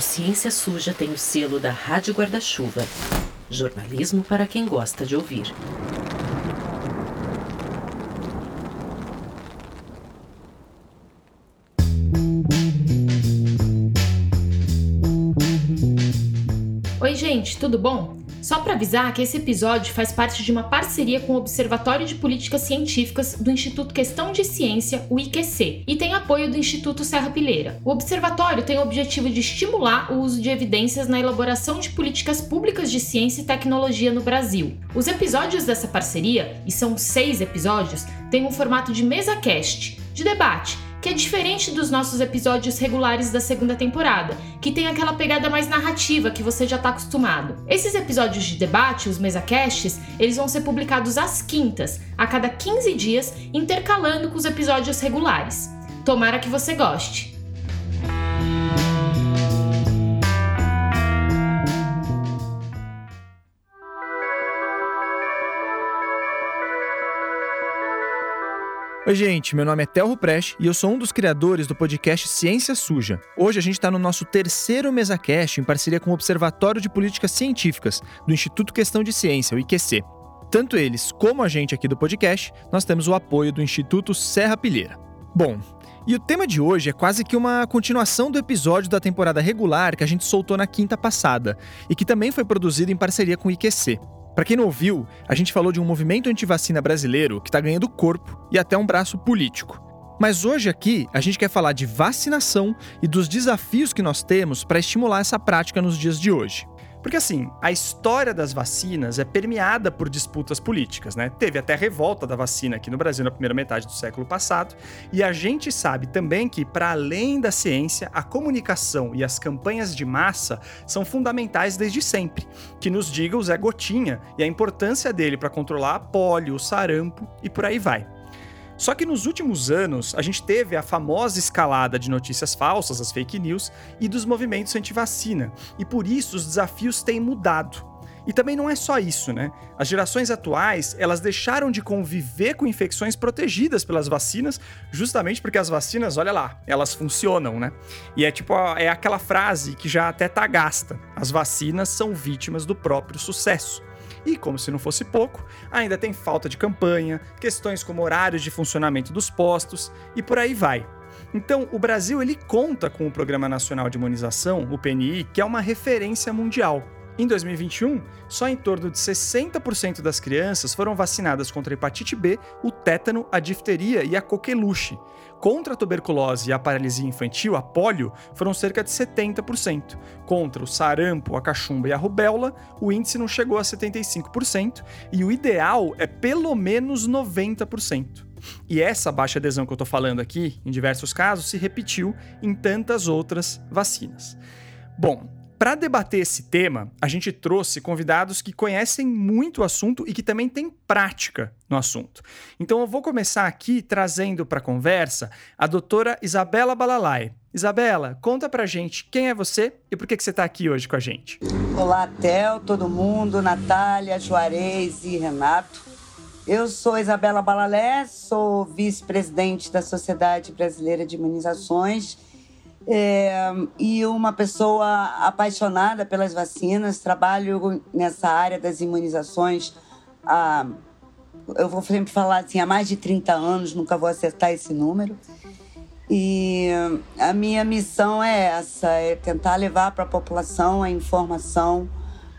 O Ciência Suja tem o selo da Rádio Guarda-Chuva. Jornalismo para quem gosta de ouvir. Oi, gente, tudo bom? Só para avisar que esse episódio faz parte de uma parceria com o Observatório de Políticas Científicas do Instituto Questão de Ciência, o IQC, e tem apoio do Instituto Serra Pilheira. O observatório tem o objetivo de estimular o uso de evidências na elaboração de políticas públicas de ciência e tecnologia no Brasil. Os episódios dessa parceria, e são seis episódios, têm um formato de mesa cast, de debate que é diferente dos nossos episódios regulares da segunda temporada, que tem aquela pegada mais narrativa que você já está acostumado. Esses episódios de debate, os mesacasts, eles vão ser publicados às quintas, a cada 15 dias, intercalando com os episódios regulares. Tomara que você goste. Oi, gente, meu nome é Telro Prest e eu sou um dos criadores do podcast Ciência Suja. Hoje a gente está no nosso terceiro MesaCast em parceria com o Observatório de Políticas Científicas do Instituto Questão de Ciência, o IQC. Tanto eles como a gente aqui do podcast, nós temos o apoio do Instituto Serra Pilheira. Bom, e o tema de hoje é quase que uma continuação do episódio da temporada regular que a gente soltou na quinta passada e que também foi produzido em parceria com o IQC. Para quem não ouviu, a gente falou de um movimento antivacina brasileiro que está ganhando corpo e até um braço político. Mas hoje aqui a gente quer falar de vacinação e dos desafios que nós temos para estimular essa prática nos dias de hoje. Porque assim, a história das vacinas é permeada por disputas políticas, né? Teve até revolta da vacina aqui no Brasil na primeira metade do século passado, e a gente sabe também que, para além da ciência, a comunicação e as campanhas de massa são fundamentais desde sempre. Que nos diga o Zé Gotinha e a importância dele para controlar a polio, o sarampo e por aí vai. Só que nos últimos anos, a gente teve a famosa escalada de notícias falsas, as fake news, e dos movimentos anti-vacina. E por isso os desafios têm mudado. E também não é só isso, né? As gerações atuais, elas deixaram de conviver com infecções protegidas pelas vacinas, justamente porque as vacinas, olha lá, elas funcionam, né? E é tipo, é aquela frase que já até tá gasta. As vacinas são vítimas do próprio sucesso. E, como se não fosse pouco, ainda tem falta de campanha, questões como horários de funcionamento dos postos e por aí vai. Então, o Brasil ele conta com o Programa Nacional de Imunização, o PNI, que é uma referência mundial. Em 2021, só em torno de 60% das crianças foram vacinadas contra a hepatite B, o tétano, a difteria e a coqueluche. Contra a tuberculose e a paralisia infantil, a polio, foram cerca de 70%. Contra o sarampo, a cachumba e a rubéola, o índice não chegou a 75%, e o ideal é pelo menos 90%. E essa baixa adesão que eu estou falando aqui, em diversos casos, se repetiu em tantas outras vacinas. Bom, para debater esse tema, a gente trouxe convidados que conhecem muito o assunto e que também têm prática no assunto. Então eu vou começar aqui trazendo para a conversa a doutora Isabela Balalai. Isabela, conta pra gente quem é você e por que, que você está aqui hoje com a gente. Olá, Tel, todo mundo, Natália, Juarez e Renato. Eu sou Isabela Balalé, sou vice-presidente da Sociedade Brasileira de Imunizações é, e uma pessoa apaixonada pelas vacinas. Trabalho nessa área das imunizações há, eu vou sempre falar assim, há mais de 30 anos, nunca vou acertar esse número. E a minha missão é essa, é tentar levar para a população a informação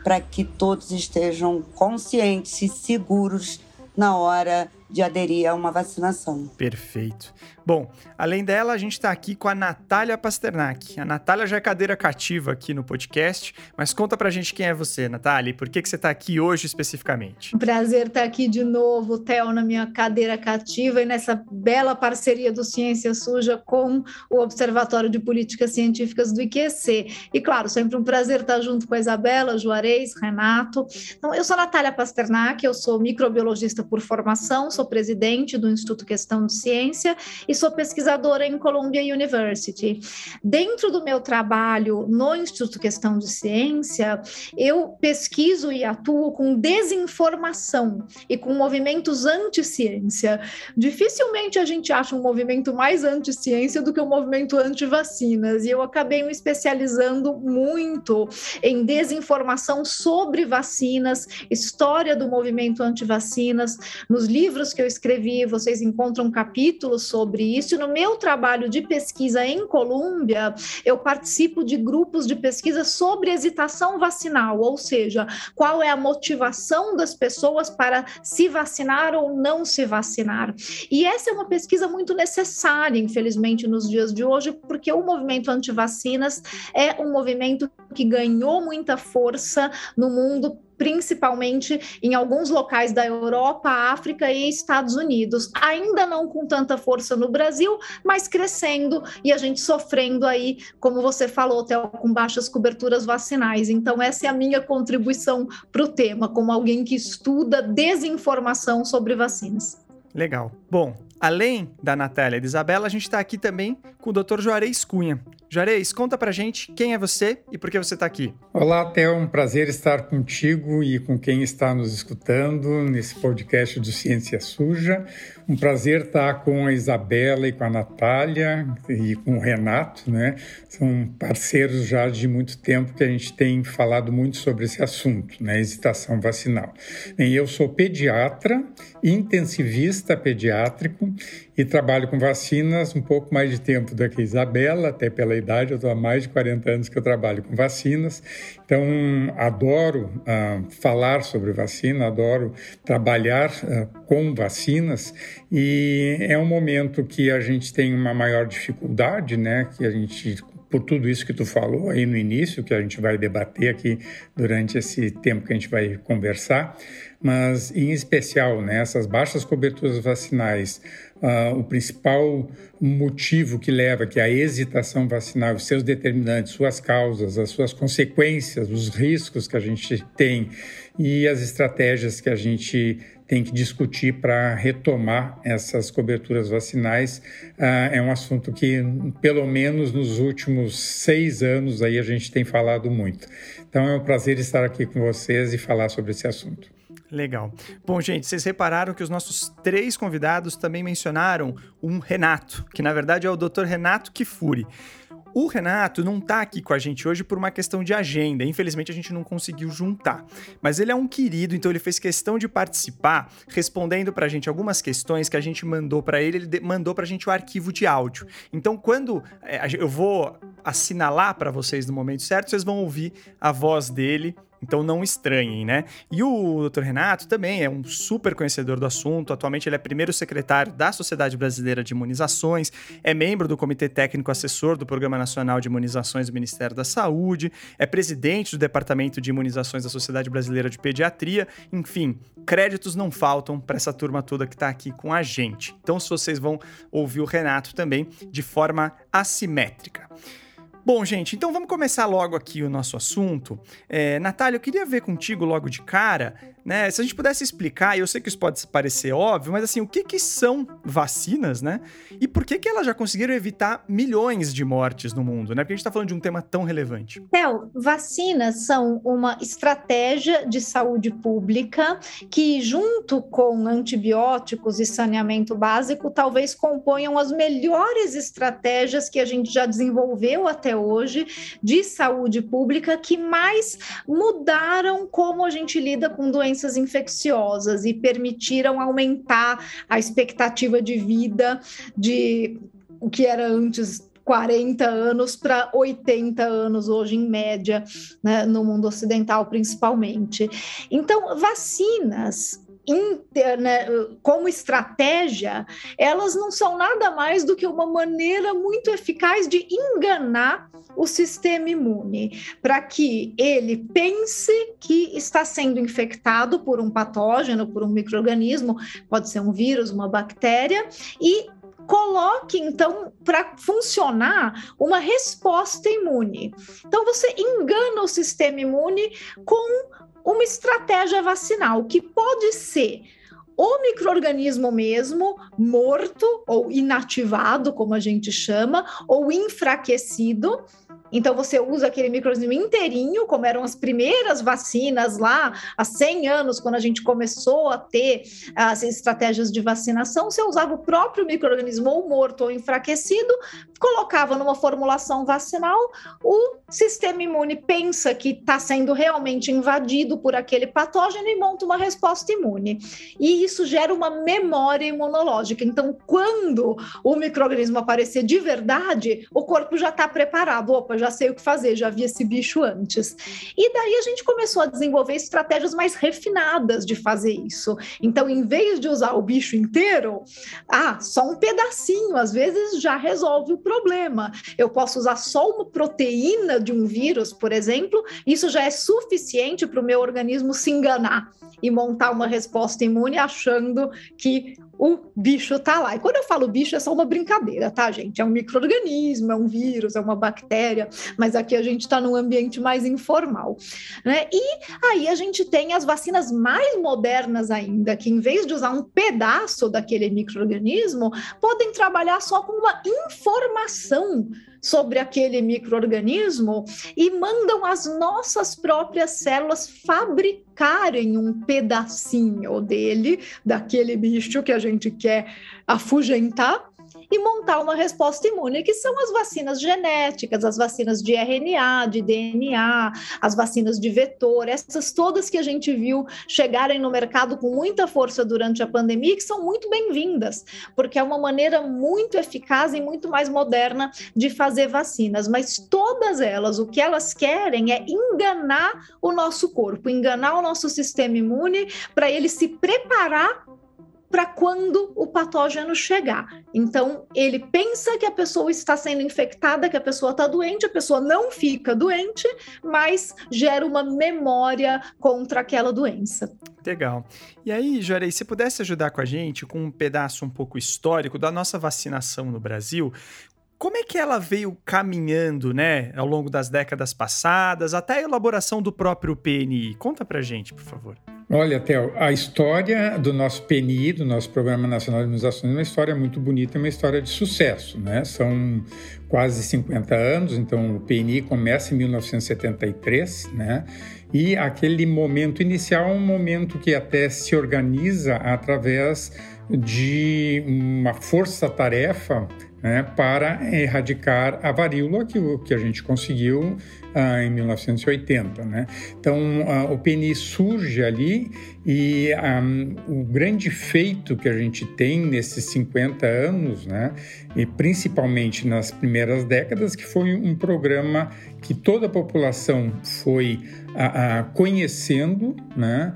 para que todos estejam conscientes e seguros na hora de aderir a uma vacinação. Perfeito. Bom, além dela, a gente está aqui com a Natália Pasternak. A Natália já é cadeira cativa aqui no podcast, mas conta pra gente quem é você, Natália, e por que, que você está aqui hoje especificamente. Prazer estar aqui de novo, Theo, na minha cadeira cativa e nessa bela parceria do Ciência Suja com o Observatório de Políticas Científicas do IQC. E, claro, sempre um prazer estar junto com a Isabela, Juarez, Renato. Então, eu sou a Natália Pasternak, eu sou microbiologista por formação, sou presidente do Instituto Questão de Ciência e sou pesquisadora em Columbia University. Dentro do meu trabalho no Instituto Questão de Ciência, eu pesquiso e atuo com desinformação e com movimentos anti-ciência. Dificilmente a gente acha um movimento mais anti-ciência do que o um movimento anti-vacinas, e eu acabei me especializando muito em desinformação sobre vacinas, história do movimento anti-vacinas. Nos livros que eu escrevi, vocês encontram capítulos sobre isso. E no meu trabalho de pesquisa em Colômbia, eu participo de grupos de pesquisa sobre hesitação vacinal, ou seja, qual é a motivação das pessoas para se vacinar ou não se vacinar. E essa é uma pesquisa muito necessária, infelizmente, nos dias de hoje, porque o movimento anti-vacinas é um movimento que ganhou muita força no mundo principalmente em alguns locais da Europa, África e Estados Unidos. Ainda não com tanta força no Brasil, mas crescendo e a gente sofrendo aí, como você falou, até com baixas coberturas vacinais. Então, essa é a minha contribuição para o tema, como alguém que estuda desinformação sobre vacinas. Legal. Bom, além da Natália e da Isabela, a gente está aqui também com o Dr. Juarez Cunha. Juarez, conta pra gente quem é você e por que você está aqui. Olá, é um prazer estar contigo e com quem está nos escutando nesse podcast do Ciência Suja. Um prazer estar com a Isabela e com a Natália e com o Renato, né? São parceiros já de muito tempo que a gente tem falado muito sobre esse assunto, né? Hesitação vacinal. Bem, eu sou pediatra, intensivista pediátrico e trabalho com vacinas um pouco mais de tempo do que a Isabela, até pela idade, eu estou há mais de 40 anos que eu trabalho com vacinas, então adoro uh, falar sobre vacina, adoro trabalhar uh, com vacinas e é um momento que a gente tem uma maior dificuldade, né, que a gente por tudo isso que tu falou aí no início, que a gente vai debater aqui durante esse tempo que a gente vai conversar, mas em especial nessas né, baixas coberturas vacinais, uh, o principal motivo que leva que a hesitação vacinal, os seus determinantes, suas causas, as suas consequências, os riscos que a gente tem e as estratégias que a gente tem que discutir para retomar essas coberturas vacinais. Uh, é um assunto que, pelo menos nos últimos seis anos, aí a gente tem falado muito. Então é um prazer estar aqui com vocês e falar sobre esse assunto. Legal. Bom, gente, vocês repararam que os nossos três convidados também mencionaram um Renato, que na verdade é o Dr. Renato Kifuri. O Renato não está aqui com a gente hoje por uma questão de agenda. Infelizmente a gente não conseguiu juntar. Mas ele é um querido, então ele fez questão de participar, respondendo para a gente algumas questões que a gente mandou para ele. Ele mandou para a gente o arquivo de áudio. Então quando é, eu vou assinalar para vocês no momento certo, vocês vão ouvir a voz dele então não estranhem, né? E o Dr. Renato também é um super conhecedor do assunto. Atualmente ele é primeiro secretário da Sociedade Brasileira de Imunizações, é membro do Comitê Técnico Assessor do Programa Nacional de Imunizações do Ministério da Saúde, é presidente do Departamento de Imunizações da Sociedade Brasileira de Pediatria. Enfim, créditos não faltam para essa turma toda que está aqui com a gente. Então, se vocês vão ouvir o Renato também de forma assimétrica. Bom, gente, então vamos começar logo aqui o nosso assunto. É, Natália, eu queria ver contigo logo de cara, né? Se a gente pudesse explicar, eu sei que isso pode parecer óbvio, mas assim, o que, que são vacinas, né? E por que, que elas já conseguiram evitar milhões de mortes no mundo, né? Porque a gente está falando de um tema tão relevante. Theo, vacinas são uma estratégia de saúde pública que, junto com antibióticos e saneamento básico, talvez componham as melhores estratégias que a gente já desenvolveu até hoje de saúde pública que mais mudaram como a gente lida com doenças infecciosas e permitiram aumentar a expectativa de vida de o que era antes 40 anos para 80 anos hoje em média, né, no mundo ocidental principalmente. Então, vacinas interna, como estratégia, elas não são nada mais do que uma maneira muito eficaz de enganar o sistema imune, para que ele pense que está sendo infectado por um patógeno, por um microorganismo, pode ser um vírus, uma bactéria, e coloque então para funcionar uma resposta imune. Então você engana o sistema imune com uma estratégia vacinal que pode ser o microorganismo mesmo, morto ou inativado, como a gente chama, ou enfraquecido, então você usa aquele microorganismo inteirinho, como eram as primeiras vacinas lá há 100 anos, quando a gente começou a ter as estratégias de vacinação, você usava o próprio microorganismo ou morto ou enfraquecido, colocava numa formulação vacinal, o sistema imune pensa que está sendo realmente invadido por aquele patógeno e monta uma resposta imune. E isso gera uma memória imunológica. Então, quando o microorganismo aparecer de verdade, o corpo já está preparado. Opa, já sei o que fazer, já vi esse bicho antes. E daí a gente começou a desenvolver estratégias mais refinadas de fazer isso. Então, em vez de usar o bicho inteiro, ah, só um pedacinho, às vezes já resolve o problema. Eu posso usar só uma proteína de um vírus, por exemplo, isso já é suficiente para o meu organismo se enganar e montar uma resposta imune achando que o bicho tá lá. E quando eu falo bicho, é só uma brincadeira, tá, gente? É um microorganismo, é um vírus, é uma bactéria, mas aqui a gente está num ambiente mais informal. Né? E aí a gente tem as vacinas mais modernas ainda, que em vez de usar um pedaço daquele microorganismo, podem trabalhar só com uma informação sobre aquele microorganismo e mandam as nossas próprias células fabricarem um pedacinho dele, daquele bicho que a gente quer afugentar, e montar uma resposta imune, que são as vacinas genéticas, as vacinas de RNA, de DNA, as vacinas de vetor, essas todas que a gente viu chegarem no mercado com muita força durante a pandemia, que são muito bem-vindas, porque é uma maneira muito eficaz e muito mais moderna de fazer vacinas. Mas todas elas, o que elas querem é enganar o nosso corpo, enganar o nosso sistema imune para ele se preparar para quando o patógeno chegar. Então, ele pensa que a pessoa está sendo infectada, que a pessoa está doente, a pessoa não fica doente, mas gera uma memória contra aquela doença. Legal. E aí, Jorei, se pudesse ajudar com a gente com um pedaço um pouco histórico da nossa vacinação no Brasil, como é que ela veio caminhando, né, ao longo das décadas passadas, até a elaboração do próprio PNI? Conta pra gente, por favor. Olha, Theo, a história do nosso PNI, do nosso Programa Nacional de Imunizações, é uma história muito bonita, é uma história de sucesso, né? São quase 50 anos, então o PNI começa em 1973, né? E aquele momento inicial é um momento que até se organiza através de uma força-tarefa né, para erradicar a varíola, que, que a gente conseguiu ah, em 1980. Né? Então, ah, o PNI surge ali e ah, o grande feito que a gente tem nesses 50 anos, né, e principalmente nas primeiras décadas, que foi um programa que toda a população foi conhecendo, né,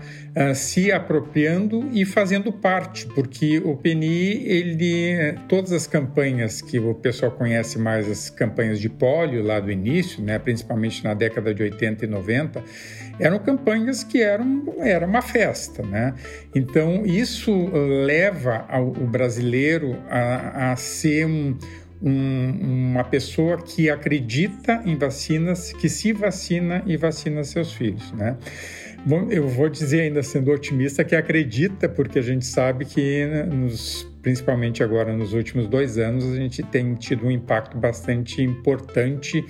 se apropriando e fazendo parte, porque o PNI, ele, todas as campanhas que o pessoal conhece mais, as campanhas de pólio lá do início, né, principalmente na década de 80 e 90, eram campanhas que eram era uma festa, né? Então isso leva ao, o brasileiro a, a ser um, um, uma pessoa que acredita em vacinas, que se vacina e vacina seus filhos, né? Bom, eu vou dizer ainda sendo otimista que acredita, porque a gente sabe que né, nos, principalmente agora nos últimos dois anos a gente tem tido um impacto bastante importante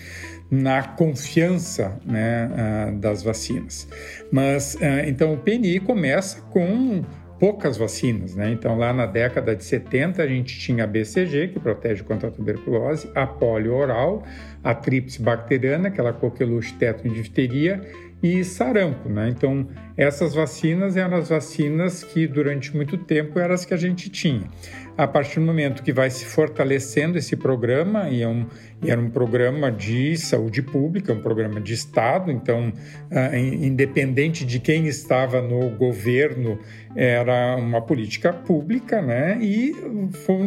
na confiança né, uh, das vacinas. Mas uh, então o PNI começa com poucas vacinas, né? Então, lá na década de 70, a gente tinha a BCG, que protege contra a tuberculose, a polio oral, a tríplice bacteriana, aquela coqueluche, teto e difteria, e sarampo, né? Então, essas vacinas eram as vacinas que durante muito tempo eram as que a gente tinha. A partir do momento que vai se fortalecendo esse programa, e é um, e era um programa de saúde pública, um programa de Estado, então, uh, independente de quem estava no governo, era uma política pública, né? E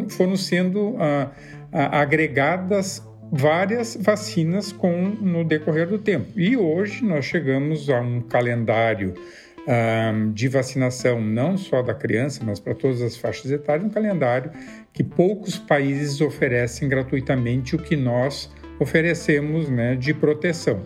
foram, sendo uh, agregadas várias vacinas com no decorrer do tempo. E hoje nós chegamos a um calendário um, de vacinação não só da criança, mas para todas as faixas etárias, um calendário que poucos países oferecem gratuitamente o que nós oferecemos né, de proteção.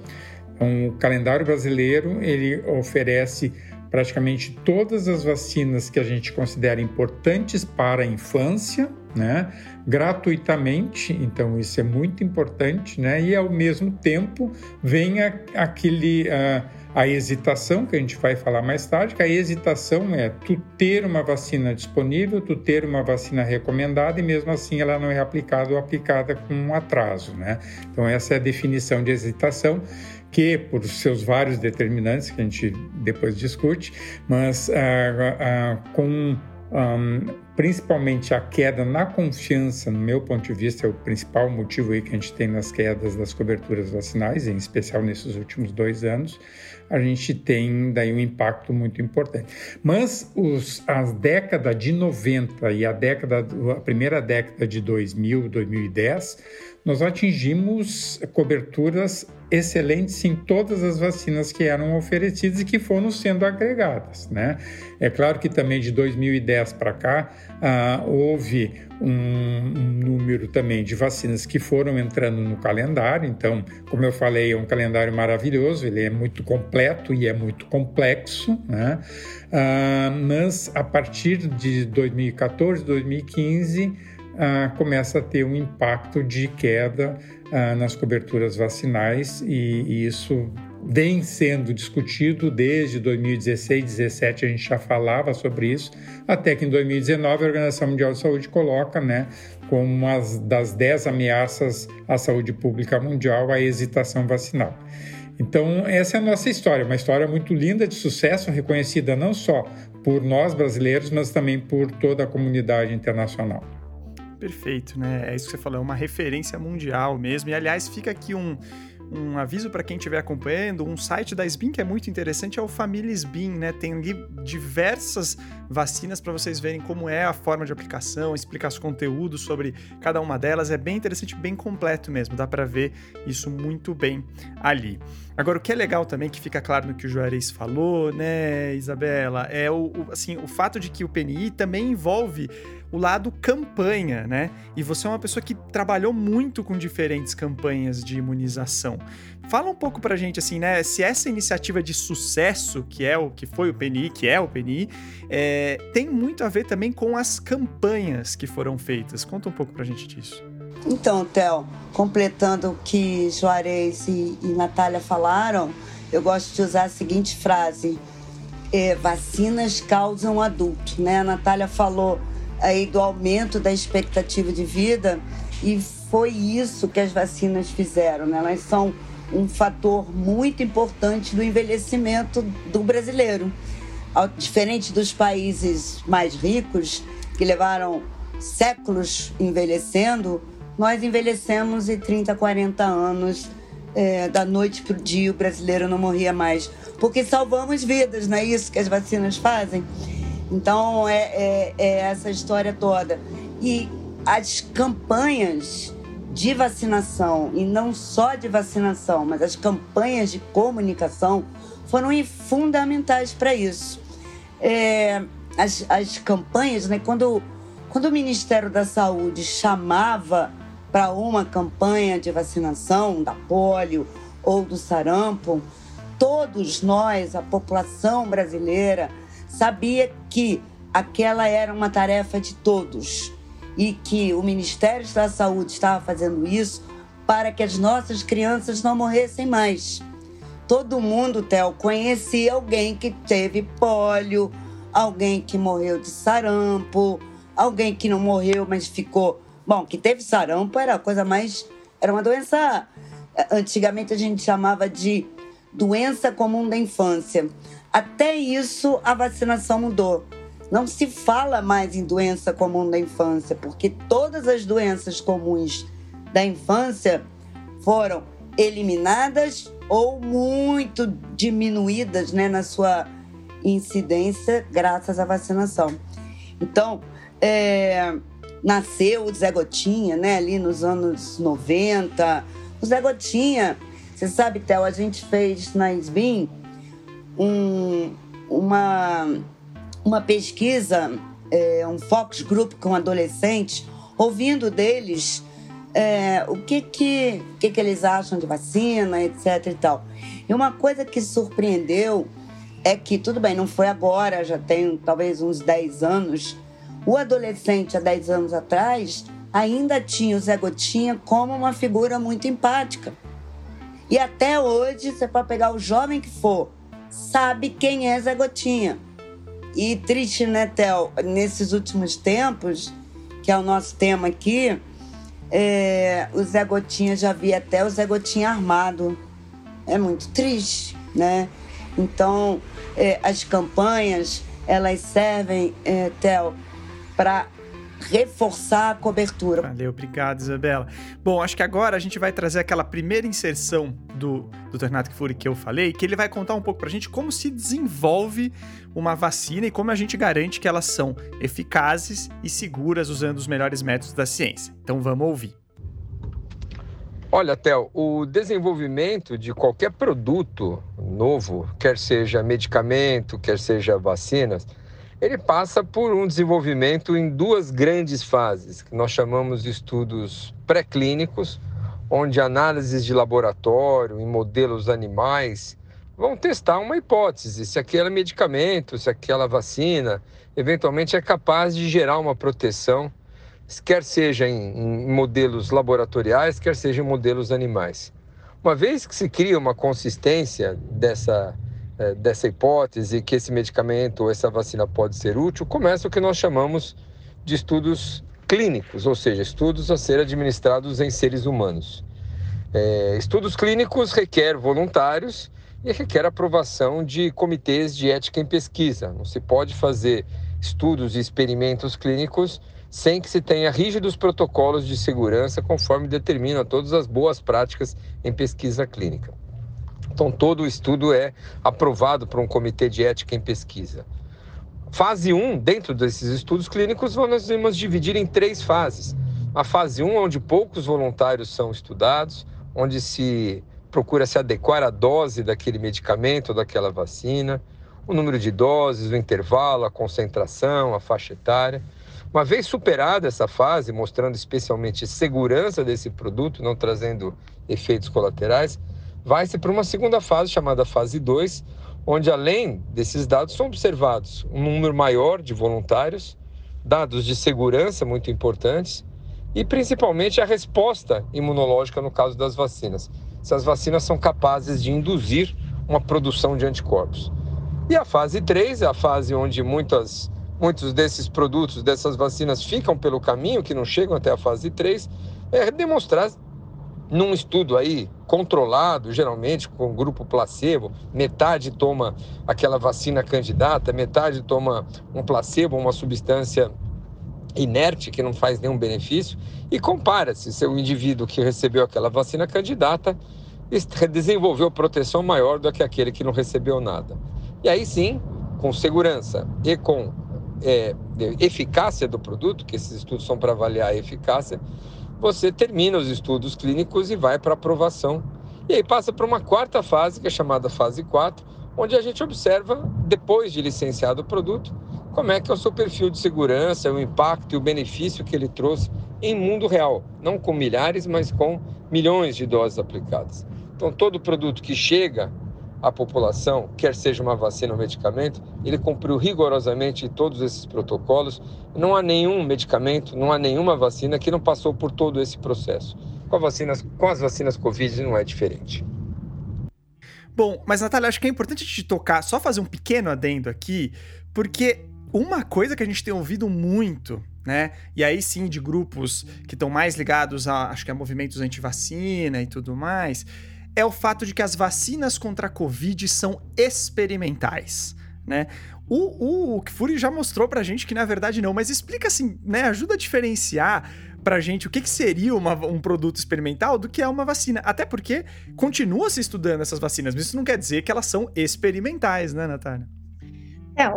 Então, o calendário brasileiro ele oferece praticamente todas as vacinas que a gente considera importantes para a infância, né, gratuitamente, então isso é muito importante, né, e ao mesmo tempo vem a, aquele a, a hesitação que a gente vai falar mais tarde, que a hesitação é tu ter uma vacina disponível, tu ter uma vacina recomendada e mesmo assim ela não é aplicada ou aplicada com um atraso, né? Então essa é a definição de hesitação que, por seus vários determinantes, que a gente depois discute, mas ah, ah, com um, principalmente a queda na confiança, no meu ponto de vista, é o principal motivo aí que a gente tem nas quedas das coberturas vacinais, em especial nesses últimos dois anos, a gente tem daí um impacto muito importante. Mas os, as décadas de 90 e a década, a primeira década de 2000, 2010, nós atingimos coberturas excelentes em todas as vacinas que eram oferecidas e que foram sendo agregadas. Né? É claro que também de 2010 para cá ah, houve um, um, número também de vacinas que foram entrando no calendário. Então, como eu falei, é um calendário maravilhoso, ele é muito completo e é muito complexo. Né? Ah, mas a partir de 2014, 2015 ah, começa a ter um impacto de queda ah, nas coberturas vacinais e, e, isso vem sendo discutido desde 2016, 2017 a gente já falava sobre isso, até que em 2019 a Organização Mundial de Saúde coloca, né, como uma das 10 ameaças à saúde pública mundial a hesitação vacinal. Então, essa é a nossa história, uma história muito linda de sucesso, reconhecida não só por nós brasileiros, mas também por toda a comunidade internacional. Perfeito, né? É isso que você falou, é uma referência mundial mesmo. E aliás, fica aqui um, um aviso para quem estiver acompanhando, um site da SBIN que é muito interessante é o Família SBIN, né? Tem ali diversas vacinas para vocês verem como é a forma de aplicação, explicar os conteúdos sobre cada uma delas, é bem interessante, bem completo mesmo, dá para ver isso muito bem ali. Agora, o que é legal também, que fica claro no que o Juarez falou, né, Isabela, é o, o assim, o fato de que o PNI também envolve o lado campanha, né? E você é uma pessoa que trabalhou muito com diferentes campanhas de imunização. Fala um pouco pra gente, assim, né? Se essa iniciativa de sucesso, que é o que foi o PNI, que é o PNI, é, tem muito a ver também com as campanhas que foram feitas. Conta um pouco pra gente disso. Então, Theo, completando o que Juarez e, e Natália falaram, eu gosto de usar a seguinte frase: é, vacinas causam adulto, né? A Natália falou aí do aumento da expectativa de vida e foi isso que as vacinas fizeram, né? Elas são um fator muito importante do envelhecimento do brasileiro. Diferente dos países mais ricos, que levaram séculos envelhecendo, nós envelhecemos em 30, 40 anos, é, da noite para o dia, o brasileiro não morria mais. Porque salvamos vidas, não é isso que as vacinas fazem? Então, é, é, é essa história toda. E as campanhas de vacinação, e não só de vacinação, mas as campanhas de comunicação foram fundamentais para isso. É, as, as campanhas, né, quando, quando o Ministério da Saúde chamava para uma campanha de vacinação da polio ou do sarampo, todos nós, a população brasileira, sabia que aquela era uma tarefa de todos e que o Ministério da Saúde estava fazendo isso para que as nossas crianças não morressem mais. Todo mundo, Theo, conhecia alguém que teve pólio, alguém que morreu de sarampo, alguém que não morreu, mas ficou. Bom, que teve sarampo era a coisa mais. Era uma doença. Antigamente a gente chamava de doença comum da infância. Até isso a vacinação mudou. Não se fala mais em doença comum da infância, porque todas as doenças comuns da infância foram eliminadas ou muito diminuídas né, na sua incidência graças à vacinação. Então, é, nasceu o Zé Gotinha, né, ali nos anos 90. O Zé Gotinha, você sabe, Théo, a gente fez na SBIM um, uma, uma pesquisa, é, um focus group com adolescentes, ouvindo deles é, o que que, que que eles acham de vacina, etc e tal. E uma coisa que surpreendeu é que, tudo bem, não foi agora, já tem talvez uns 10 anos, o adolescente há 10 anos atrás ainda tinha o Zé Gotinha como uma figura muito empática. E até hoje, você pode pegar o jovem que for, sabe quem é Zé Gotinha. E triste, né, Théo? Nesses últimos tempos, que é o nosso tema aqui, é, o Zé Gotinha já vi até o Zé Gotinha armado. É muito triste, né? Então, é, as campanhas, elas servem, é, para reforçar a cobertura. Valeu, obrigado, Isabela. Bom, acho que agora a gente vai trazer aquela primeira inserção do, do Renato Kfouri que eu falei, que ele vai contar um pouco pra gente como se desenvolve uma vacina e como a gente garante que elas são eficazes e seguras usando os melhores métodos da ciência. Então vamos ouvir. Olha, Theo, o desenvolvimento de qualquer produto novo, quer seja medicamento, quer seja vacinas, ele passa por um desenvolvimento em duas grandes fases, que nós chamamos de estudos pré-clínicos, onde análises de laboratório em modelos animais vão testar uma hipótese, se aquele medicamento, se aquela vacina, eventualmente é capaz de gerar uma proteção quer seja em, em modelos laboratoriais, quer seja em modelos animais. Uma vez que se cria uma consistência dessa, eh, dessa hipótese que esse medicamento ou essa vacina pode ser útil, começa o que nós chamamos de estudos clínicos, ou seja, estudos a ser administrados em seres humanos. É, estudos clínicos requer voluntários e requer aprovação de comitês de ética em pesquisa. Não se pode fazer estudos e experimentos clínicos sem que se tenha rígidos protocolos de segurança conforme determinam todas as boas práticas em pesquisa clínica. Então, todo o estudo é aprovado por um comitê de ética em pesquisa. Fase 1, dentro desses estudos clínicos, nós vamos dividir em três fases. A fase 1, onde poucos voluntários são estudados, onde se procura se adequar à dose daquele medicamento ou daquela vacina, o número de doses, o intervalo, a concentração, a faixa etária. Uma vez superada essa fase, mostrando especialmente segurança desse produto, não trazendo efeitos colaterais, vai-se para uma segunda fase, chamada fase 2, onde além desses dados são observados um número maior de voluntários, dados de segurança muito importantes e principalmente a resposta imunológica no caso das vacinas. Se as vacinas são capazes de induzir uma produção de anticorpos. E a fase 3 é a fase onde muitas muitos desses produtos, dessas vacinas ficam pelo caminho, que não chegam até a fase 3, é demonstrar num estudo aí controlado, geralmente com grupo placebo, metade toma aquela vacina candidata, metade toma um placebo, uma substância inerte que não faz nenhum benefício, e compara-se se o indivíduo que recebeu aquela vacina candidata desenvolveu proteção maior do que aquele que não recebeu nada. E aí sim, com segurança e com é, eficácia do produto, que esses estudos são para avaliar a eficácia, você termina os estudos clínicos e vai para aprovação. E aí passa para uma quarta fase, que é chamada fase 4, onde a gente observa, depois de licenciado o produto, como é que é o seu perfil de segurança, o impacto e o benefício que ele trouxe em mundo real, não com milhares, mas com milhões de doses aplicadas. Então, todo produto que chega à população, quer seja uma vacina ou medicamento, ele cumpriu rigorosamente todos esses protocolos. Não há nenhum medicamento, não há nenhuma vacina que não passou por todo esse processo. Com, vacinas, com as vacinas Covid não é diferente. Bom, mas Natália, acho que é importante te tocar, só fazer um pequeno adendo aqui, porque uma coisa que a gente tem ouvido muito, né? E aí sim, de grupos que estão mais ligados a, acho que a movimentos anti-vacina e tudo mais, é o fato de que as vacinas contra a Covid são experimentais, né? O, o, o já mostrou pra gente que na verdade não, mas explica assim, né? Ajuda a diferenciar pra gente o que, que seria uma, um produto experimental do que é uma vacina. Até porque continua se estudando essas vacinas, mas isso não quer dizer que elas são experimentais, né, Natália? É,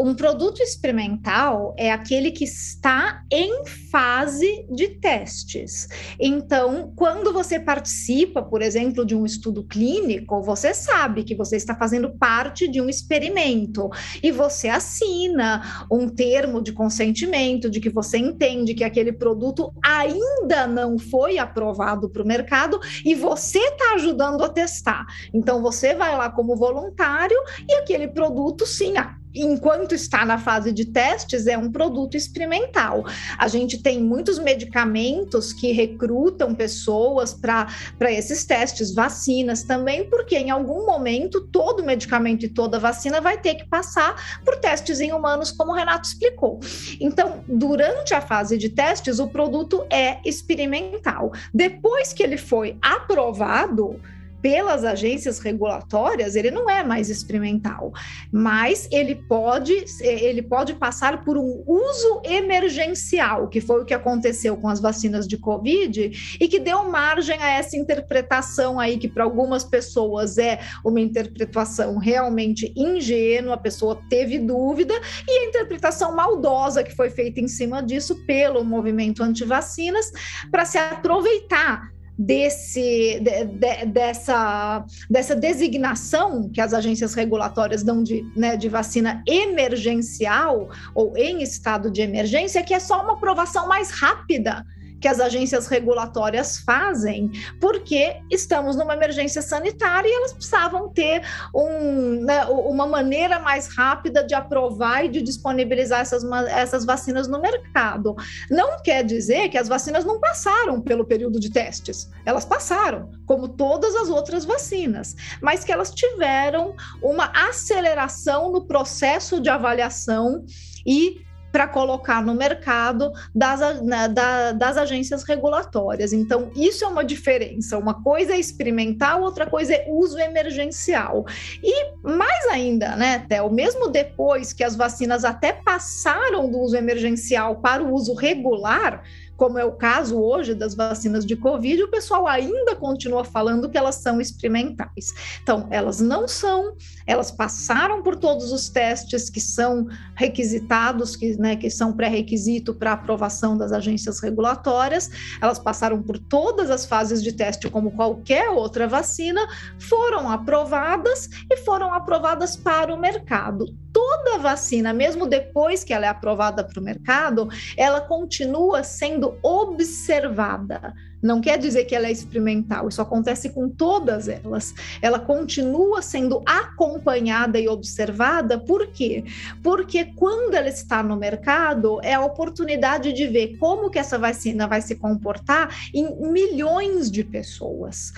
um produto experimental é aquele que está em fase de testes. Então, quando você participa, por exemplo, de um estudo clínico, você sabe que você está fazendo parte de um experimento e você assina um termo de consentimento de que você entende que aquele produto ainda não foi aprovado para o mercado e você está ajudando a testar. Então, você vai lá como voluntário e aquele produto, sim, enquanto está na fase de testes, é um produto experimental. A gente tem muitos medicamentos que recrutam pessoas para esses testes, vacinas também, porque em algum momento todo medicamento e toda vacina vai ter que passar por testes em humanos, como o Renato explicou. Então, durante a fase de testes, o produto é experimental. Depois que ele foi aprovado, pelas agências regulatórias, ele não é mais experimental, mas ele pode, ele pode passar por um uso emergencial, que foi o que aconteceu com as vacinas de Covid, e que deu margem a essa interpretação aí, que para algumas pessoas é uma interpretação realmente ingênua, a pessoa teve dúvida, e a interpretação maldosa que foi feita em cima disso pelo movimento anti-vacinas, para se aproveitar desse, de, de, dessa, dessa designação que as agências regulatórias dão de, né, de vacina emergencial ou em estado de emergência, que é só uma aprovação mais rápida que as agências regulatórias fazem, porque estamos numa emergência sanitária e elas precisavam ter um, né, uma maneira mais rápida de aprovar e de disponibilizar essas, essas vacinas no mercado. Não quer dizer que as vacinas não passaram pelo período de testes, elas passaram, como todas as outras vacinas, mas que elas tiveram uma aceleração no processo de avaliação e para colocar no mercado das, né, da, das agências regulatórias. Então, isso é uma diferença. Uma coisa é experimental, outra coisa é uso emergencial. E mais ainda, né, Théo, mesmo depois que as vacinas até passaram do uso emergencial para o uso regular, como é o caso hoje das vacinas de Covid, o pessoal ainda continua falando que elas são experimentais. Então, elas não são, elas passaram por todos os testes que são requisitados, que, né, que são pré-requisito para aprovação das agências regulatórias, elas passaram por todas as fases de teste, como qualquer outra vacina, foram aprovadas e foram aprovadas para o mercado toda vacina, mesmo depois que ela é aprovada para o mercado, ela continua sendo observada. Não quer dizer que ela é experimental, isso acontece com todas elas. Ela continua sendo acompanhada e observada, por quê? Porque quando ela está no mercado, é a oportunidade de ver como que essa vacina vai se comportar em milhões de pessoas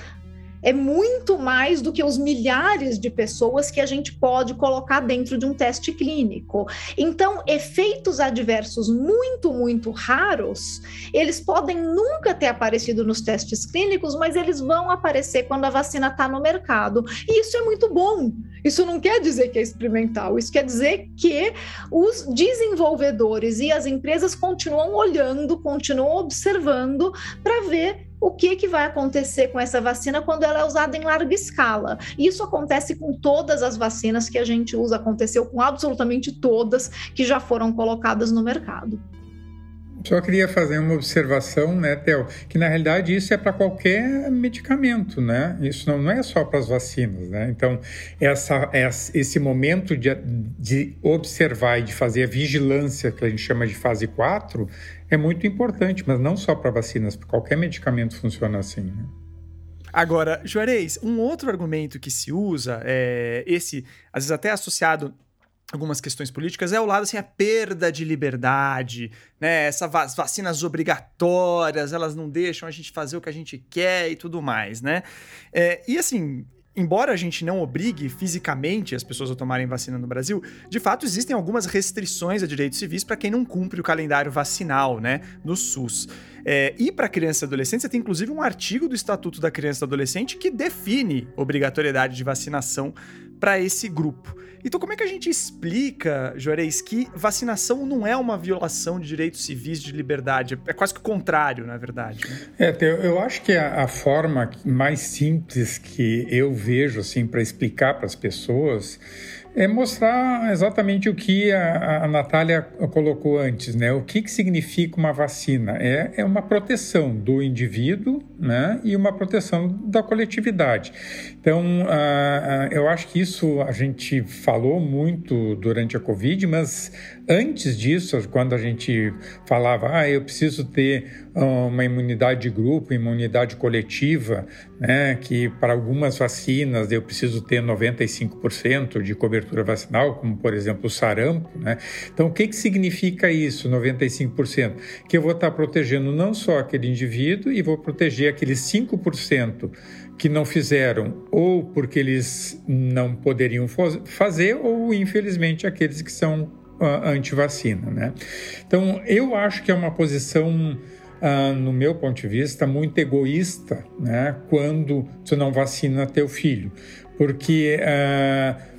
é muito mais do que os milhares de pessoas que a gente pode colocar dentro de um teste clínico. Então, efeitos adversos muito, muito raros, eles podem nunca ter aparecido nos testes clínicos, mas eles vão aparecer quando a vacina está no mercado. E isso é muito bom. Isso não quer dizer que é experimental, isso quer dizer que os desenvolvedores e as empresas continuam olhando, continuam observando para ver o que, que vai acontecer com essa vacina quando ela é usada em larga escala. Isso acontece com todas as vacinas que a gente usa, aconteceu com absolutamente todas que já foram colocadas no mercado. Só queria fazer uma observação, né, Theo, que na realidade isso é para qualquer medicamento, né? Isso não, é só para as vacinas, né? Então, essa, esse momento de, de observar e de fazer a vigilância, que a gente chama de fase 4, é muito importante, mas não só para vacinas, para qualquer medicamento funciona assim. Né? Agora, Juarez, um outro argumento que se usa, é esse, às vezes até associado algumas questões políticas, é o lado assim, a perda de liberdade, né? Essas vacinas obrigatórias, elas não deixam a gente fazer o que a gente quer e tudo mais, né? É, e assim, embora a gente não obrigue fisicamente as pessoas a tomarem vacina no Brasil, de fato existem algumas restrições a direitos civis para quem não cumpre o calendário vacinal, né, no SUS. É, e para criança e adolescente, você tem inclusive um artigo do Estatuto da Criança e do Adolescente que define obrigatoriedade de vacinação para esse grupo. Então, como é que a gente explica, Juarez, que vacinação não é uma violação de direitos civis de liberdade? É quase que o contrário, na verdade. Né? É, eu acho que a, a, forma mais simples que eu vejo assim para explicar para as pessoas é mostrar exatamente o que a, a Natália colocou antes, né? O que, que significa uma vacina? É, é uma proteção do indivíduo né? e uma proteção da coletividade. Então, uh, eu acho que isso a gente falou muito durante a Covid, mas antes disso, quando a gente falava, ah, eu preciso ter uma imunidade de grupo, imunidade coletiva, né, que para algumas vacinas eu preciso ter 95% de cobertura vacinal, como por exemplo o sarampo, né? Então, o que que significa isso, 95%? Que eu vou estar protegendo não só aquele indivíduo e vou proteger aqueles 5% que não fizeram, ou porque eles não poderiam fazer, ou infelizmente aqueles que são anti-vacina. Né? Então, eu acho que é uma posição, uh, no meu ponto de vista, muito egoísta né? quando você não vacina teu filho, porque. Uh,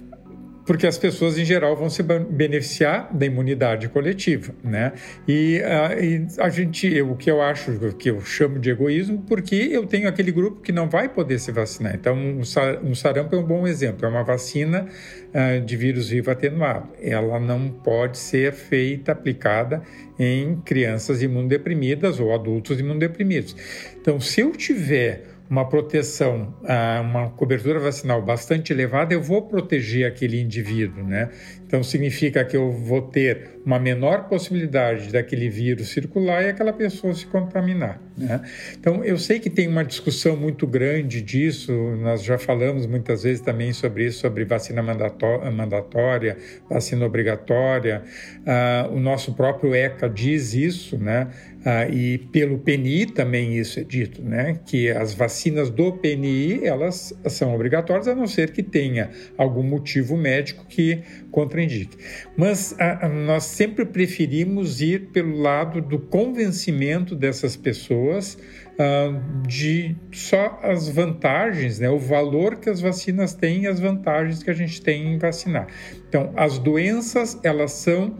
porque as pessoas em geral vão se beneficiar da imunidade coletiva, né? E, uh, e a gente, eu, o que eu acho, que eu chamo de egoísmo, porque eu tenho aquele grupo que não vai poder se vacinar. Então, um sarampo é um bom exemplo, é uma vacina uh, de vírus vivo atenuado. Ela não pode ser feita, aplicada em crianças imunodeprimidas ou adultos imunodeprimidos. Então, se eu tiver uma proteção, ah, uma cobertura vacinal bastante elevada, eu vou proteger aquele indivíduo, né? Então significa que eu vou ter uma menor possibilidade daquele vírus circular e aquela pessoa se contaminar, né? Então eu sei que tem uma discussão muito grande disso, nós já falamos muitas vezes também sobre isso, sobre vacina mandatória, vacina obrigatória, ah, o nosso próprio ECA diz isso, né? Ah, e pelo PNI também isso é dito, né? Que as vacinas do PNI elas são obrigatórias a não ser que tenha algum motivo médico que contraindique. Mas ah, nós sempre preferimos ir pelo lado do convencimento dessas pessoas ah, de só as vantagens, né? O valor que as vacinas têm e as vantagens que a gente tem em vacinar. Então, as doenças elas são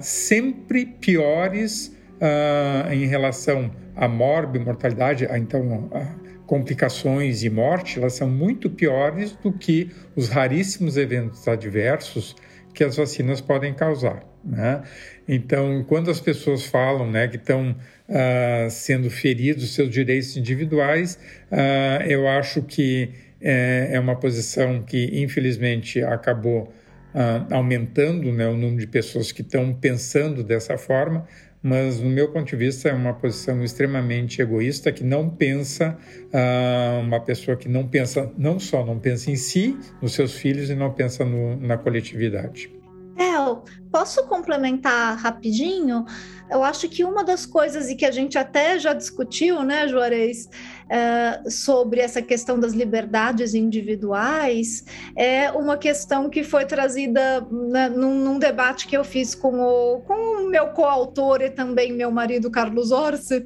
sempre piores uh, em relação à morte, mortalidade, a, então a complicações e morte, elas são muito piores do que os raríssimos eventos adversos que as vacinas podem causar. Né? Então, quando as pessoas falam né, que estão uh, sendo feridos seus direitos individuais, uh, eu acho que é, é, uma posição que, infelizmente, acabou uh, aumentando né, o número de pessoas que estão pensando dessa forma, mas no meu ponto de vista é uma posição extremamente egoísta que não pensa uh, uma pessoa que não pensa não só não pensa em si, nos seus filhos e não pensa no, na coletividade. El, posso complementar rapidinho? Eu acho que uma das coisas, e que a gente até já discutiu, né, Juarez, sobre essa questão das liberdades individuais, é uma questão que foi trazida né, num, num, debate que eu fiz com o, com o meu coautor e também meu marido, Carlos Orsi,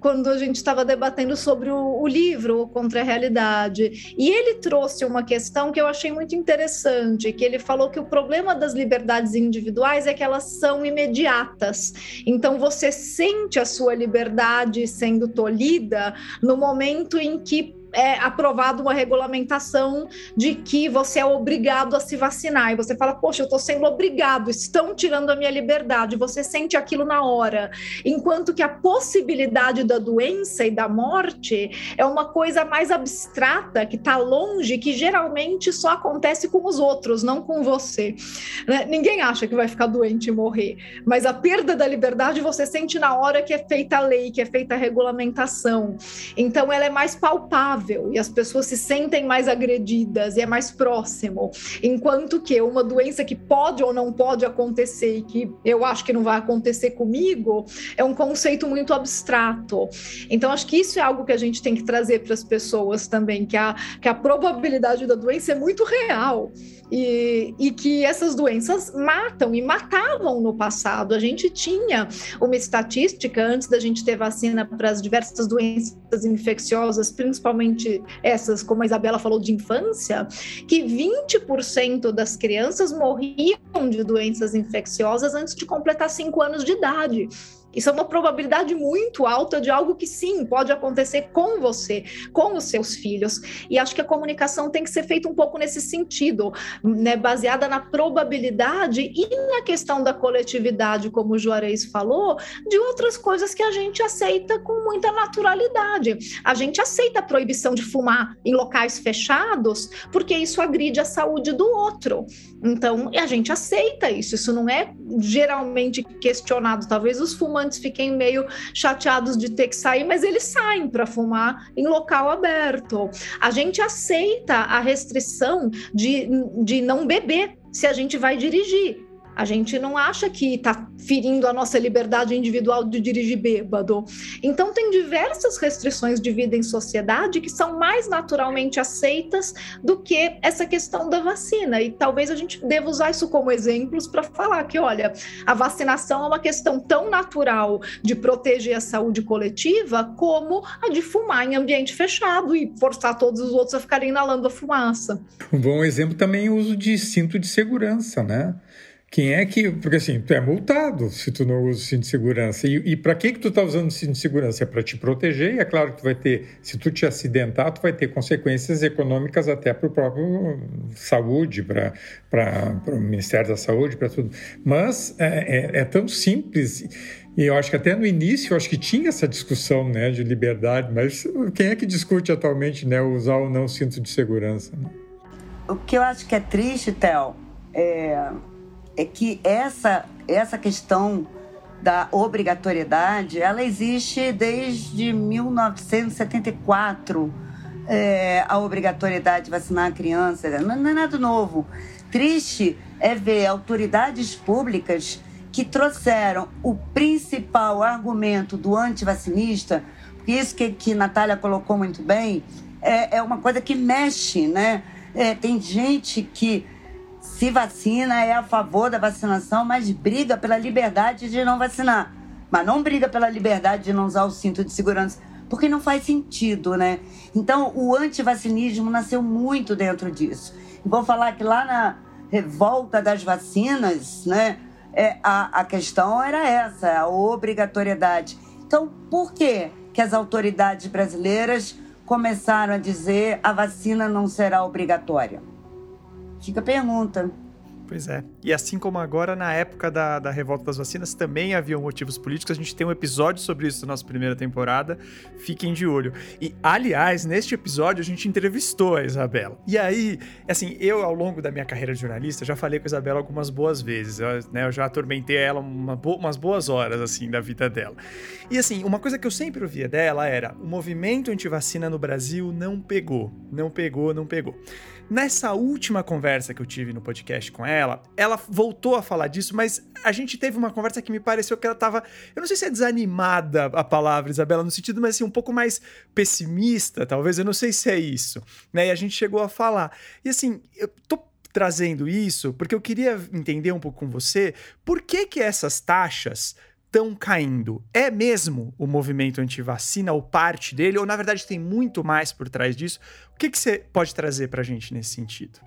quando a gente estava debatendo sobre o, o, livro Contra a Realidade. E ele trouxe uma questão que eu achei muito interessante, que ele falou que o problema das liberdades individuais é que elas são imediatas. Então você sente a sua liberdade sendo tolhida no momento em que é aprovado uma regulamentação de que você é obrigado a se vacinar. E você fala, poxa, eu estou sendo obrigado, estão tirando a minha liberdade. Você sente aquilo na hora. Enquanto que a possibilidade da doença e da morte é uma coisa mais abstrata, que está longe, que geralmente só acontece com os outros, não com você. Né? Ninguém acha que vai ficar doente e morrer. Mas a perda da liberdade você sente na hora que é feita a lei, que é feita a regulamentação. Então ela é mais palpável e as pessoas se sentem mais agredidas e é mais próximo. Enquanto que uma doença que pode ou não pode acontecer e que eu acho que não vai acontecer comigo é um conceito muito abstrato. Então, acho que isso é algo que a gente tem que trazer para as pessoas também, que a, que a probabilidade da doença é muito real. E, e, que essas doenças matam e matavam no passado. A gente tinha uma estatística antes da gente ter vacina para as diversas doenças infecciosas, principalmente essas, como a Isabela falou, de infância, que 20% das crianças morriam de doenças infecciosas antes de completar 5 anos de idade. Isso é uma probabilidade muito alta de algo que sim pode acontecer com você, com os seus filhos. E acho que a comunicação tem que ser feita um pouco nesse sentido, né, baseada na probabilidade e na questão da coletividade, como o Juarez falou, de outras coisas que a gente aceita com muita naturalidade. A gente aceita a proibição de fumar em locais fechados porque isso agride a saúde do outro. Então, a gente aceita isso, isso não é geralmente questionado. Talvez os fumantes fiquem meio chateados de ter que sair, mas eles saem para fumar em local aberto. A gente aceita a restrição de, de não beber se a gente vai dirigir. A gente não acha que está ferindo a nossa liberdade individual de dirigir bêbado. Então, tem diversas restrições de vida em sociedade que são mais naturalmente aceitas do que essa questão da vacina. E talvez a gente deva usar isso como exemplos para falar que, olha, a vacinação é uma questão tão natural de proteger a saúde coletiva como a de fumar em ambiente fechado e forçar todos os outros a ficarem inalando a fumaça. Um bom exemplo também é o uso de cinto de segurança, né? Quem é que. Porque assim, tu é multado se tu não usa o cinto de segurança. E, e para que, que tu está usando o cinto de segurança? É para te proteger, e é claro que tu vai ter, se tu te acidentar, tu vai ter consequências econômicas até para o próprio saúde, para o Ministério da Saúde, para tudo. Mas é, é, é, tão simples. E eu acho que até no início, eu acho que tinha essa discussão né, de liberdade, mas quem é que discute atualmente né, usar ou não cinto de segurança? Né? O que eu acho que é triste, Théo, é é que essa, essa questão da obrigatoriedade, ela existe desde 1974, é, a obrigatoriedade de vacinar a criança, não, não é nada novo. Triste é ver autoridades públicas que trouxeram o principal argumento do antivacinista, isso que, que Natália colocou muito bem, é, é uma coisa que mexe, né? É, tem gente que se vacina, é a favor da vacinação, mas briga pela liberdade de não vacinar. Mas não briga pela liberdade de não usar o cinto de segurança, porque não faz sentido, né? Então, o antivacinismo nasceu muito dentro disso. Vou falar que lá na revolta das vacinas, né, é, a, a questão era essa, a obrigatoriedade. Então, por que, que as autoridades brasileiras começaram a dizer a vacina não será obrigatória? Fica a pergunta. Pois é. E assim como agora, na época da, da revolta das vacinas, também haviam motivos políticos. A gente tem um episódio sobre isso na nossa primeira temporada. Fiquem de olho. E, aliás, neste episódio a gente entrevistou a Isabela. E aí, assim, eu, ao longo da minha carreira de jornalista, já falei com a Isabela algumas boas vezes. Eu, né, eu já atormentei ela uma bo umas boas horas, assim, da vida dela. E, assim, uma coisa que eu sempre ouvia dela era: o movimento anti-vacina no Brasil não pegou. Não pegou, não pegou. Nessa última conversa que eu tive no podcast com ela, ela voltou a falar disso, mas a gente teve uma conversa que me pareceu que ela tava. Eu não sei se é desanimada a palavra, Isabela, no sentido, mas assim, um pouco mais pessimista, talvez. Eu não sei se é isso. Né? E a gente chegou a falar. E assim, eu tô trazendo isso porque eu queria entender um pouco com você por que que essas taxas estão caindo? É mesmo o movimento anti-vacina ou parte dele? Ou na verdade tem muito mais por trás disso? O que, que você pode trazer para a gente nesse sentido?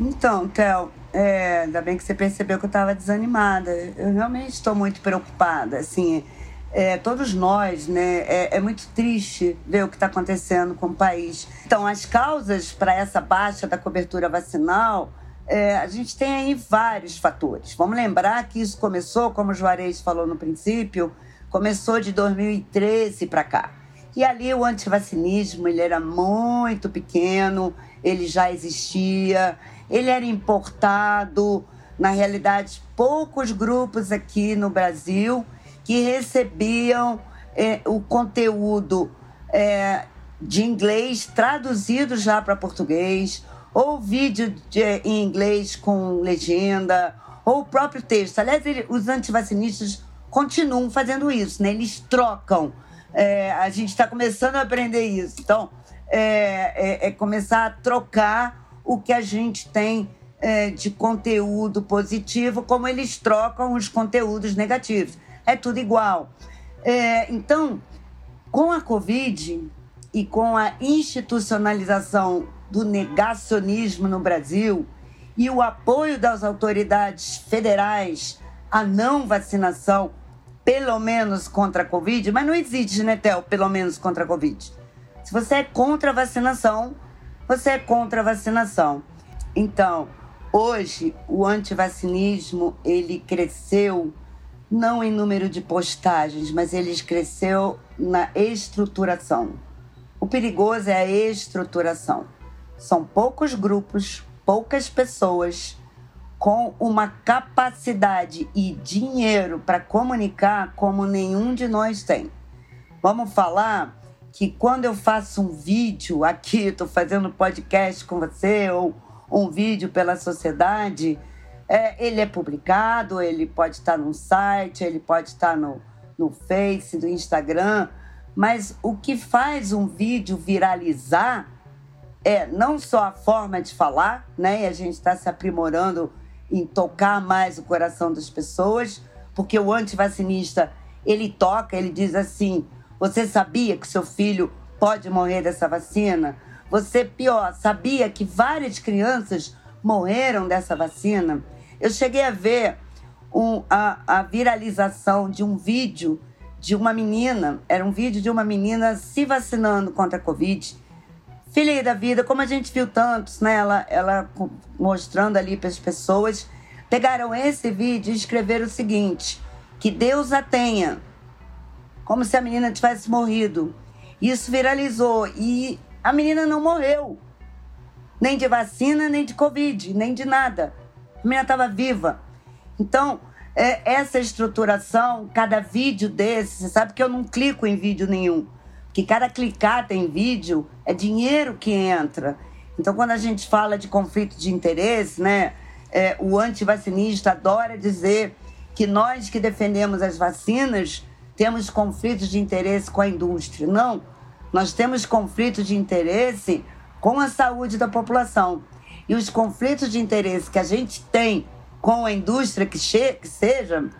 Então, Théo, é, ainda bem que você percebeu que eu estava desanimada. Eu realmente estou muito preocupada. Assim, é, todos nós, né? É, é, muito triste ver o que está acontecendo com o país. Então, as causas para essa baixa da cobertura vacinal é, a gente tem aí vários fatores. Vamos lembrar que isso começou, como o Juarez falou no princípio, começou de 2013 para cá. E ali o antivacinismo ele era muito pequeno, ele já existia, ele era importado. Na realidade, poucos grupos aqui no Brasil que recebiam é, o conteúdo é, de inglês traduzido já para português ou vídeo de, em inglês com legenda, ou o próprio texto. Aliás, ele, os antivacinistas continuam fazendo isso, né? Eles trocam. É, a gente está começando a aprender isso. Então, é, é, é, começar a trocar o que a gente tem é, de conteúdo positivo, como eles trocam os conteúdos negativos. É tudo igual. É, então, com a Covid e com a institucionalização do negacionismo no Brasil e o apoio das autoridades federais à não vacinação pelo menos contra a Covid, mas não existe, né, Theo, pelo menos contra a Covid. Se você é contra a vacinação, você é contra a vacinação. Então, hoje o antivacinismo, ele cresceu não em número de postagens, mas ele cresceu na estruturação. O perigoso é a estruturação. São poucos grupos, poucas pessoas com uma capacidade e dinheiro para comunicar como nenhum de nós tem. Vamos falar que quando eu faço um vídeo aqui, estou fazendo podcast com você, ou um vídeo pela sociedade, é, ele é publicado, ele pode estar no site, ele pode estar no, no Face, no Instagram, mas o que faz um vídeo viralizar é não só a forma de falar, né? E a gente está se aprimorando em tocar mais o coração das pessoas, porque o antivacinista ele toca, ele diz assim: você sabia que seu filho pode morrer dessa vacina? Você, pior, sabia que várias crianças morreram dessa vacina? Eu cheguei a ver um, a, a viralização de um vídeo de uma menina, era um vídeo de uma menina se vacinando contra a Covid. Filha da vida, como a gente viu tantos, né? Ela, ela mostrando ali para as pessoas. Pegaram esse vídeo e escreveram o seguinte: que Deus a tenha, como se a menina tivesse morrido. Isso viralizou e a menina não morreu. Nem de vacina, nem de Covid, nem de nada. A menina estava viva. Então, é, essa estruturação, cada vídeo desse, você sabe que eu não clico em vídeo nenhum. Que cada clicar tem vídeo, é dinheiro que entra. Então, quando a gente fala de conflito de interesse, né, é, o antivacinista adora dizer que nós que defendemos as vacinas temos conflitos de interesse com a indústria. Não, nós temos conflitos de interesse com a saúde da população. E os conflitos de interesse que a gente tem com a indústria que, que seja,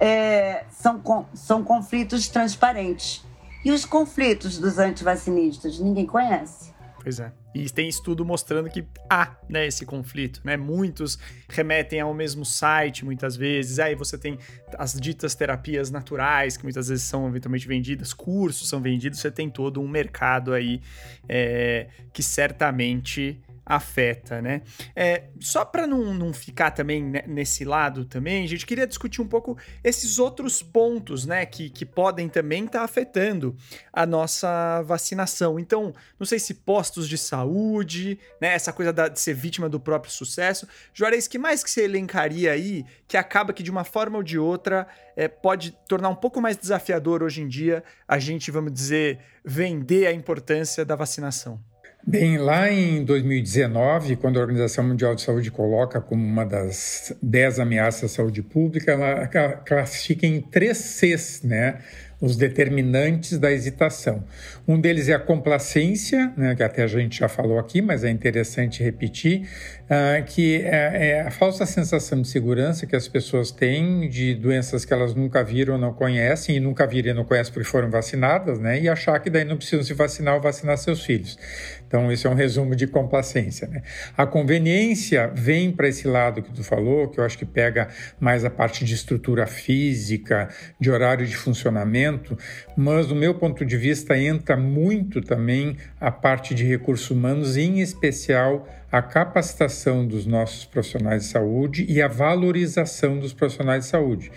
é, são, são conflitos transparentes. E os conflitos dos antivacinistas, ninguém conhece. Pois é. E tem estudo mostrando que há né, esse conflito, né? Muitos remetem ao mesmo site, muitas vezes. Aí você tem as ditas terapias naturais, que muitas vezes são eventualmente vendidas, cursos são vendidos, você tem todo um mercado aí é, que certamente afeta, né? É, só para não, não ficar também nesse lado também, a gente queria discutir um pouco esses outros pontos, né, que, que podem também estar tá afetando a nossa vacinação. Então, não sei se postos de saúde, né, essa coisa da, de ser vítima do próprio sucesso. Juarez, que mais que você elencaria aí que acaba que de uma forma ou de outra é, pode tornar um pouco mais desafiador hoje em dia a gente, vamos dizer, vender a importância da vacinação? Bem, lá em 2019, quando a Organização Mundial de Saúde coloca como uma das dez ameaças à saúde pública, ela classifica em três Cs, né? os determinantes da hesitação. Um deles é a complacência, né, que até a gente já falou aqui, mas é interessante repetir, uh, que é, é, a falsa sensação de segurança que as pessoas têm de doenças que elas nunca viram ou não conhecem, e nunca viram e não conhecem porque foram vacinadas, né, e achar que daí não precisam se vacinar ou vacinar seus filhos. Então, esse é um resumo de complacência. Né? A conveniência vem para esse lado que tu falou, que eu acho que pega mais a parte de estrutura física, de horário de funcionamento, mas, do meu ponto de vista, entra muito também a parte de recursos humanos, em especial a capacitação dos nossos profissionais de saúde e a valorização dos profissionais de saúde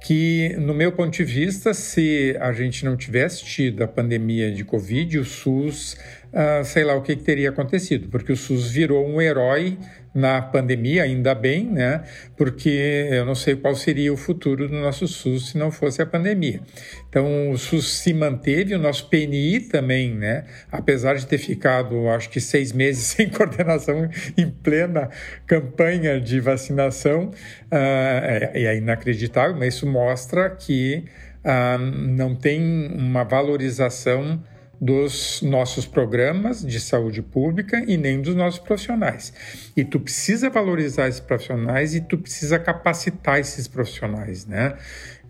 que, no meu ponto de vista, se a gente não tivesse tido a pandemia de Covid, o SUS uh, sei lá o que, que, teria acontecido, porque o SUS virou um herói na pandemia, ainda bem, né? Porque eu não sei qual seria o futuro do nosso SUS se não fosse a pandemia. Então, o SUS se manteve, o nosso PNI também, né? Apesar de ter ficado, acho que seis meses sem coordenação em plena campanha de vacinação, uh, é, é inacreditável, mas isso mostra que uh, não tem uma valorização dos nossos programas de saúde pública e nem dos nossos profissionais. E tu precisa valorizar esses profissionais e tu precisa capacitar esses profissionais, né?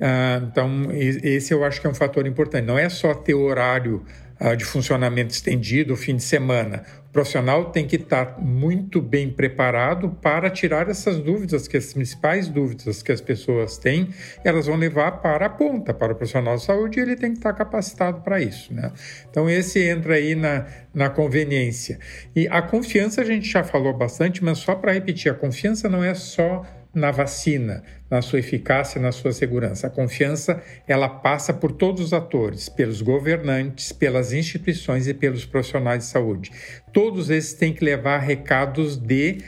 Ah, então, esse eu acho que é um fator importante. Não é só ter horário ah, de funcionamento estendido, fim de semana. Profissional tem que estar muito bem preparado para tirar essas dúvidas, que as principais dúvidas que as pessoas têm, elas vão levar para a ponta, para o profissional de saúde, e ele tem que estar capacitado para isso. Né? Então, esse entra aí na, na conveniência. E a confiança a gente já falou bastante, mas só para repetir, a confiança não é só na vacina, na sua eficácia, na sua segurança. A confiança, ela passa por todos os atores, pelos governantes, pelas instituições e pelos profissionais de saúde. Todos esses têm que levar recados de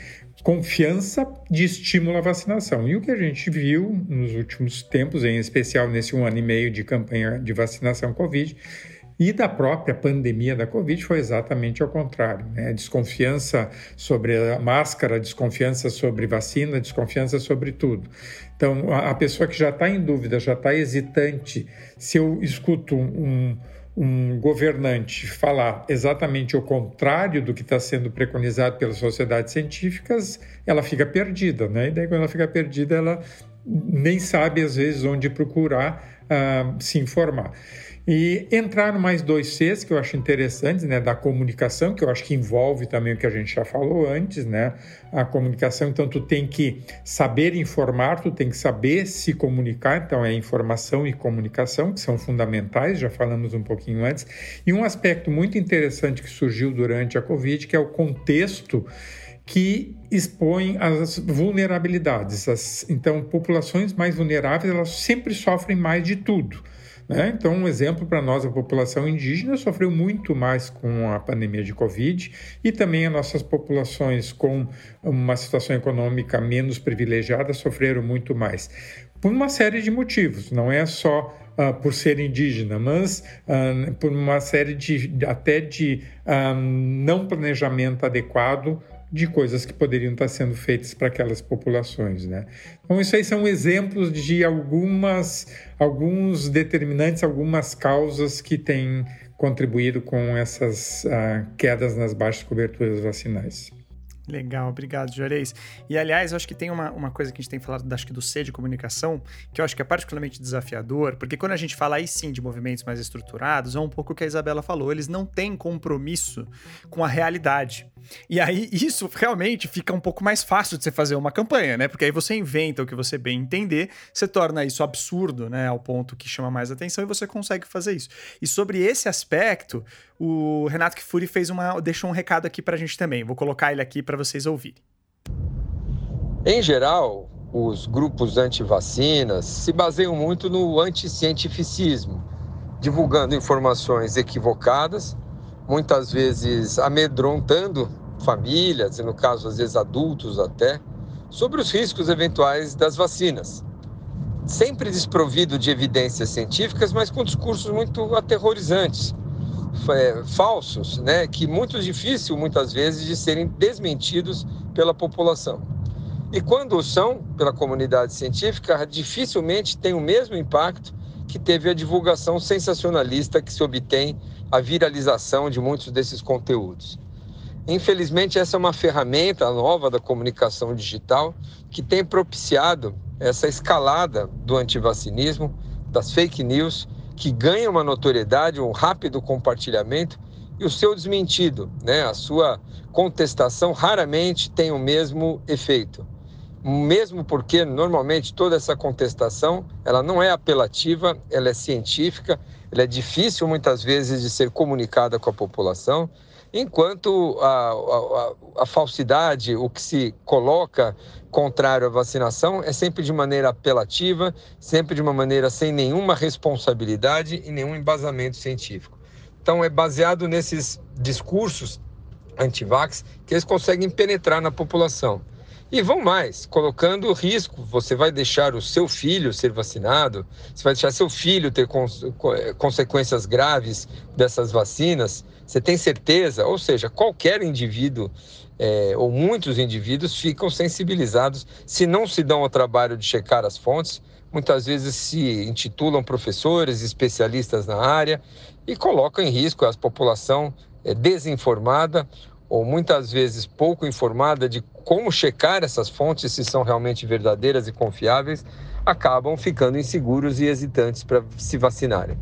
confiança de estímulo à vacinação. E o que a gente viu nos últimos tempos, em especial nesse um ano e meio de campanha de vacinação Covid, e da própria pandemia da Covid foi exatamente ao contrário. Né? Desconfiança sobre a máscara, desconfiança sobre vacina, desconfiança sobre tudo. Então, a, pessoa que já está em dúvida, já está hesitante, se eu escuto um, um governante falar exatamente o contrário do que está sendo preconizado pelas sociedades científicas, ela fica perdida, né? E daí, quando ela fica perdida, ela nem sabe, às vezes, onde procurar uh, se informar. E entrar no mais dois Cs, que eu acho interessantes, né, da comunicação, que eu acho que envolve também o que a gente já falou antes, né, a comunicação, então tu tem que saber informar, tu tem que saber se comunicar, então é informação e comunicação, que são fundamentais, já falamos um pouquinho antes. E um aspecto muito interessante que surgiu durante a Covid, que é o contexto que expõe as vulnerabilidades. As, então, populações mais vulneráveis, elas sempre sofrem mais de tudo. Né? Então, um exemplo para nós, a população indígena sofreu muito mais com a pandemia de Covid e também as nossas populações com uma situação econômica menos privilegiada sofreram muito mais. Por uma série de motivos, não é só Uh, por ser indígena, mas uh, por uma série de até de uh, não planejamento adequado de coisas que poderiam estar sendo feitas para aquelas populações, né? Então isso aí são exemplos de algumas alguns determinantes, algumas causas que têm contribuído com essas uh, quedas nas baixas coberturas vacinais. Legal, obrigado, Juarez. E aliás, eu acho que tem uma, uma coisa que a gente tem falado, acho que do C de comunicação, que eu acho que é particularmente desafiador, porque quando a gente fala aí sim de movimentos mais estruturados, é um pouco o que a Isabela falou, eles não têm compromisso com a realidade. E aí isso realmente fica um pouco mais fácil de você fazer uma campanha, né? Porque aí você inventa o que você bem entender, você torna isso absurdo, né? Ao ponto que chama mais atenção e você consegue fazer isso. E sobre esse aspecto, o Renato Kifuri fez uma, deixou um recado aqui pra gente também. Vou colocar ele aqui para vocês ouvirem. Em geral, os grupos anti-vacinas se baseiam muito no anticientificismo, divulgando informações equivocadas muitas vezes amedrontando famílias, e no caso, às vezes adultos até, sobre os riscos eventuais das vacinas. Sempre desprovido de evidências científicas, mas com discursos muito aterrorizantes, é, falsos, né, que muito difícil muitas vezes de serem desmentidos pela população. E quando são pela comunidade científica, dificilmente tem o mesmo impacto que teve a divulgação sensacionalista que se obtém a viralização de muitos desses conteúdos. Infelizmente, essa é uma ferramenta nova da comunicação digital que tem propiciado essa escalada do antivacinismo, das fake news, que ganha uma notoriedade, um rápido compartilhamento e o seu desmentido, né? a sua contestação raramente tem o mesmo efeito mesmo porque normalmente toda essa contestação ela não é apelativa, ela é científica, ela é difícil muitas vezes de ser comunicada com a população, enquanto a, a, a falsidade, o que se coloca contrário à vacinação é sempre de maneira apelativa, sempre de uma maneira sem nenhuma responsabilidade e nenhum embasamento científico. Então é baseado nesses discursos anti-vax que eles conseguem penetrar na população. E vão mais, colocando risco. Você vai deixar o seu filho ser vacinado, você vai deixar seu filho ter consequências graves dessas vacinas. Você tem certeza? Ou seja, qualquer indivíduo é, ou muitos indivíduos ficam sensibilizados se não se dão ao trabalho de checar as fontes. Muitas vezes se intitulam professores, especialistas na área e colocam em risco a população é, desinformada ou muitas vezes pouco informada de como checar essas fontes, se são realmente verdadeiras e confiáveis, acabam ficando inseguros e hesitantes para se vacinarem.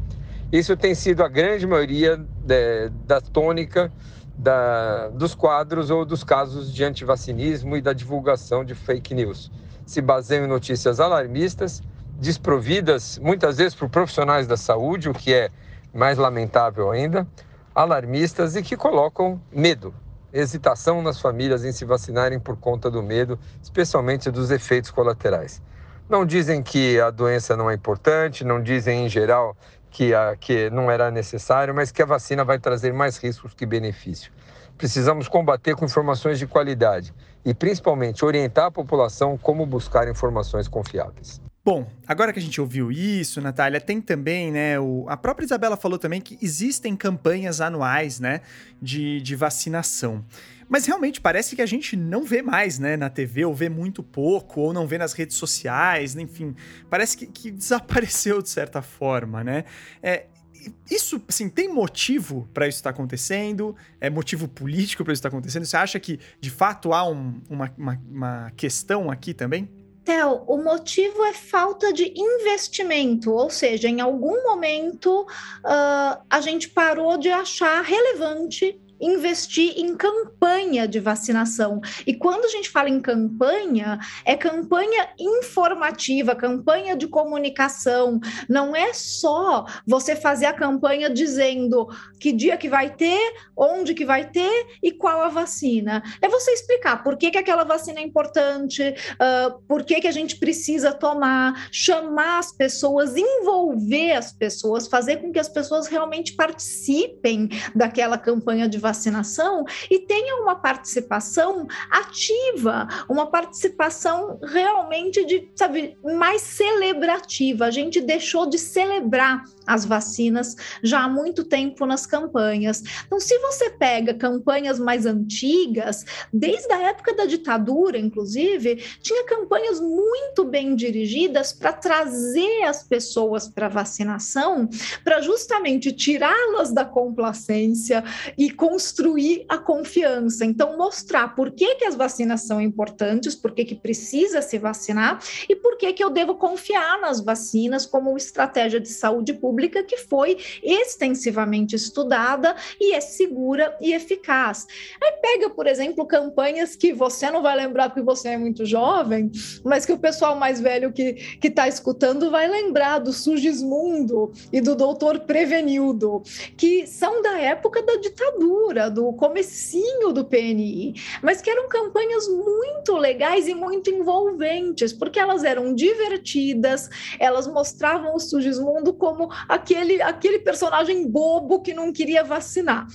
Isso tem sido a grande maioria de, da tônica da, dos quadros ou dos casos de antivacinismo e da divulgação de fake news. Se baseiam em notícias alarmistas, desprovidas muitas vezes por profissionais da saúde, o que é mais lamentável ainda, alarmistas e que colocam medo, hesitação nas famílias em se vacinarem por conta do medo, especialmente dos efeitos colaterais. Não dizem que a doença não é importante, não dizem em geral que, a, que não era necessário, mas que a vacina vai trazer mais riscos que benefício. Precisamos combater com informações de qualidade e, principalmente, orientar a população como buscar informações confiáveis. Bom, agora que a gente ouviu isso, Natália, tem também, né? O, a própria Isabela falou também que existem campanhas anuais, né? De, de vacinação. Mas realmente parece que a gente não vê mais, né? Na TV, ou vê muito pouco, ou não vê nas redes sociais, enfim. Parece que, que desapareceu de certa forma, né? É, isso, assim, tem motivo para isso estar tá acontecendo? É motivo político para isso estar tá acontecendo? Você acha que, de fato, há um, uma, uma, uma questão aqui também? O motivo é falta de investimento, ou seja, em algum momento uh, a gente parou de achar relevante investir em campanha de vacinação. E quando a gente fala em campanha, é campanha informativa, campanha de comunicação. Não é só você fazer a campanha dizendo que dia que vai ter, onde que vai ter e qual a vacina. É você explicar por que, que aquela vacina é importante, uh, por que, que a gente precisa tomar, chamar as pessoas, envolver as pessoas, fazer com que as pessoas realmente participem daquela campanha de vacinação vacinação e tenha uma participação ativa, uma participação realmente de, sabe, mais celebrativa. A gente deixou de celebrar as vacinas já há muito tempo nas campanhas. Então, se você pega campanhas mais antigas, desde a época da ditadura, inclusive, tinha campanhas muito bem dirigidas para trazer as pessoas para vacinação, para justamente tirá-las da complacência e construir a confiança. Então, mostrar por que, que as vacinas são importantes, por que, que precisa se vacinar e por que, que eu devo confiar nas vacinas como estratégia de saúde pública pública que foi extensivamente estudada e é segura e eficaz. Aí pega, por exemplo, campanhas que você não vai lembrar porque você é muito jovem, mas que o pessoal mais velho que está escutando vai lembrar do Sugismundo e do Doutor Prevenildo, que são da época da ditadura, do comecinho do PNI, mas que eram campanhas muito legais e muito envolventes, porque elas eram divertidas, elas mostravam o Sugismundo como aquele, aquele personagem bobo que não queria vacinar.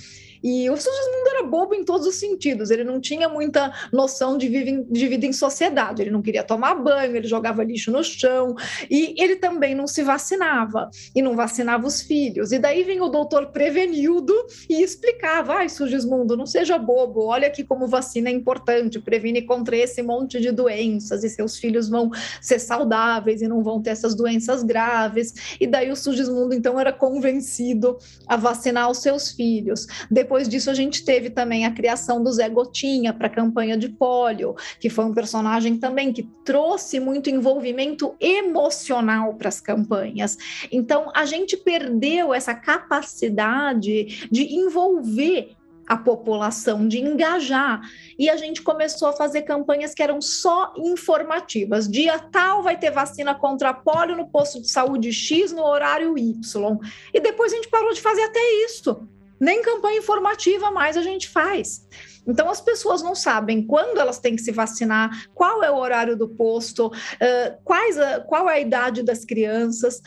E o Sigismundo era bobo em todos os sentidos, ele não tinha muita noção de, vive, de vida em sociedade, ele não queria tomar banho, ele jogava lixo no chão, e ele também não se vacinava, e não vacinava os filhos. E daí vem o doutor Prevenildo e explicava: ai, Sigismundo, não seja bobo, olha aqui como vacina é importante, previne contra esse monte de doenças, e seus filhos vão ser saudáveis e não vão ter essas doenças graves. E daí o Sigismundo, então, era convencido a vacinar os seus filhos. Depois depois disso, a gente teve também a criação do Zé Gotinha para a campanha de pólio, que foi um personagem também que trouxe muito envolvimento emocional para as campanhas. Então, a gente perdeu essa capacidade de envolver a população, de engajar. E a gente começou a fazer campanhas que eram só informativas. Dia tal vai ter vacina contra pólio no posto de saúde X no horário Y. E depois a gente parou de fazer até isso nem campanha informativa mais a gente faz. Então, as pessoas não sabem quando elas têm que se vacinar, qual é o horário do posto, uh, quais a, qual é a idade das crianças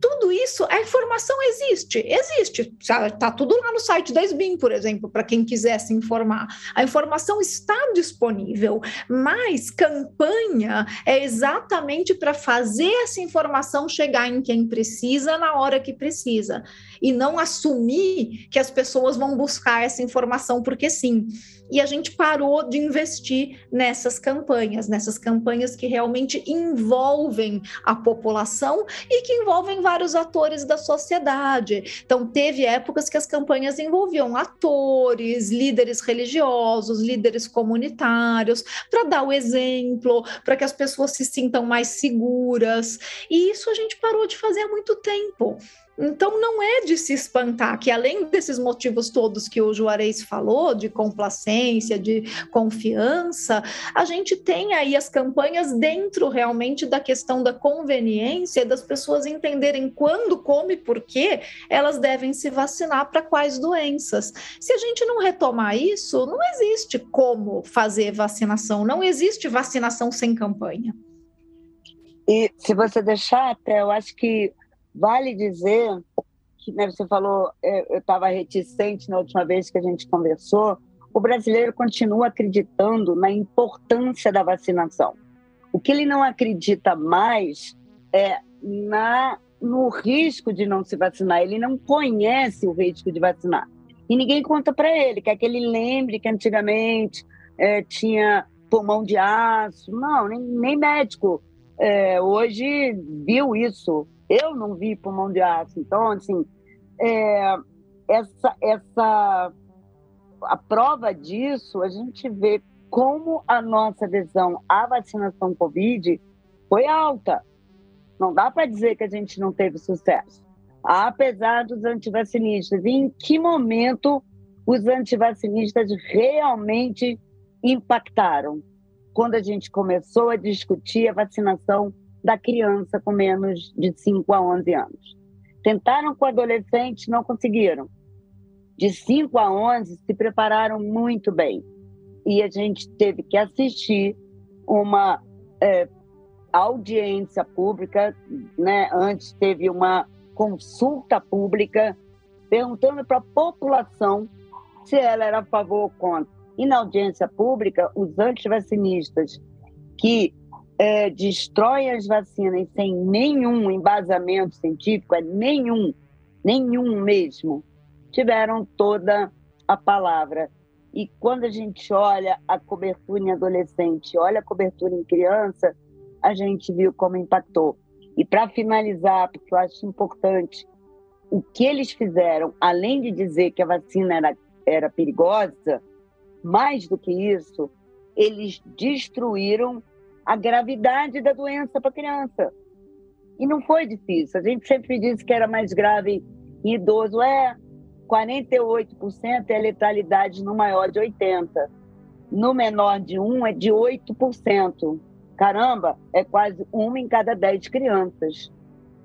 tudo isso, a informação existe, existe, está tudo lá no site da SBIM, por exemplo, para quem quiser se informar. A informação está disponível, mas campanha é exatamente para fazer essa informação chegar em quem precisa na hora que precisa, e não assumir que as pessoas vão buscar essa informação porque sim e a gente parou de investir nessas campanhas, nessas campanhas que realmente envolvem a população e que envolvem vários atores da sociedade. Então, teve épocas que as campanhas envolviam atores, líderes religiosos, líderes comunitários, para dar o exemplo, para que as pessoas se sintam mais seguras. E isso a gente parou de fazer há muito tempo. Então, não é de se espantar que, além desses motivos todos que o Juarez falou, de complacência, de confiança, a gente tem aí as campanhas dentro realmente da questão da conveniência, das pessoas entenderem quando, como e por que elas devem se vacinar para quais doenças. Se a gente não retomar isso, não existe como fazer vacinação, não existe vacinação sem campanha. E se você deixar, até eu acho que Vale dizer que né, você falou, é, eu estava reticente na última vez que a gente conversou, o brasileiro continua acreditando na importância da vacinação. O que ele não acredita mais é na no risco de não se vacinar. Ele não conhece o risco de vacinar. E ninguém conta para ele, quer que ele lembre que antigamente é, tinha pulmão de aço. Não, nem, nem médico é, hoje viu isso. Eu não vi pulmão de aço. Então, assim, é, essa, essa, a prova disso, a gente vê como a nossa adesão à vacinação Covid foi alta. Não dá para dizer que a gente não teve sucesso. Apesar dos antivacinistas. E em que momento os antivacinistas realmente impactaram? Quando a gente começou a discutir a vacinação da criança com menos de 5 a 11 anos. Tentaram com adolescentes, não conseguiram. De 5 a 11, se prepararam muito bem. E a gente teve que assistir uma é, audiência pública, né? antes teve uma consulta pública, perguntando para a população se ela era a favor ou contra. E na audiência pública, os antivacinistas que é, destrói as vacinas sem nenhum embasamento científico, é nenhum, nenhum mesmo, tiveram toda a palavra. E quando a gente olha a cobertura em adolescente, olha a cobertura em criança, a gente viu como impactou. E para finalizar, porque eu acho importante, o que eles fizeram, além de dizer que a vacina era, era perigosa, mais do que isso, eles destruíram a gravidade da doença para a criança. E não foi difícil. A gente sempre disse que era mais grave em idoso. É, 48% é a letalidade no maior de 80%. No menor de 1 é de 8%. Caramba, é quase uma em cada 10 crianças.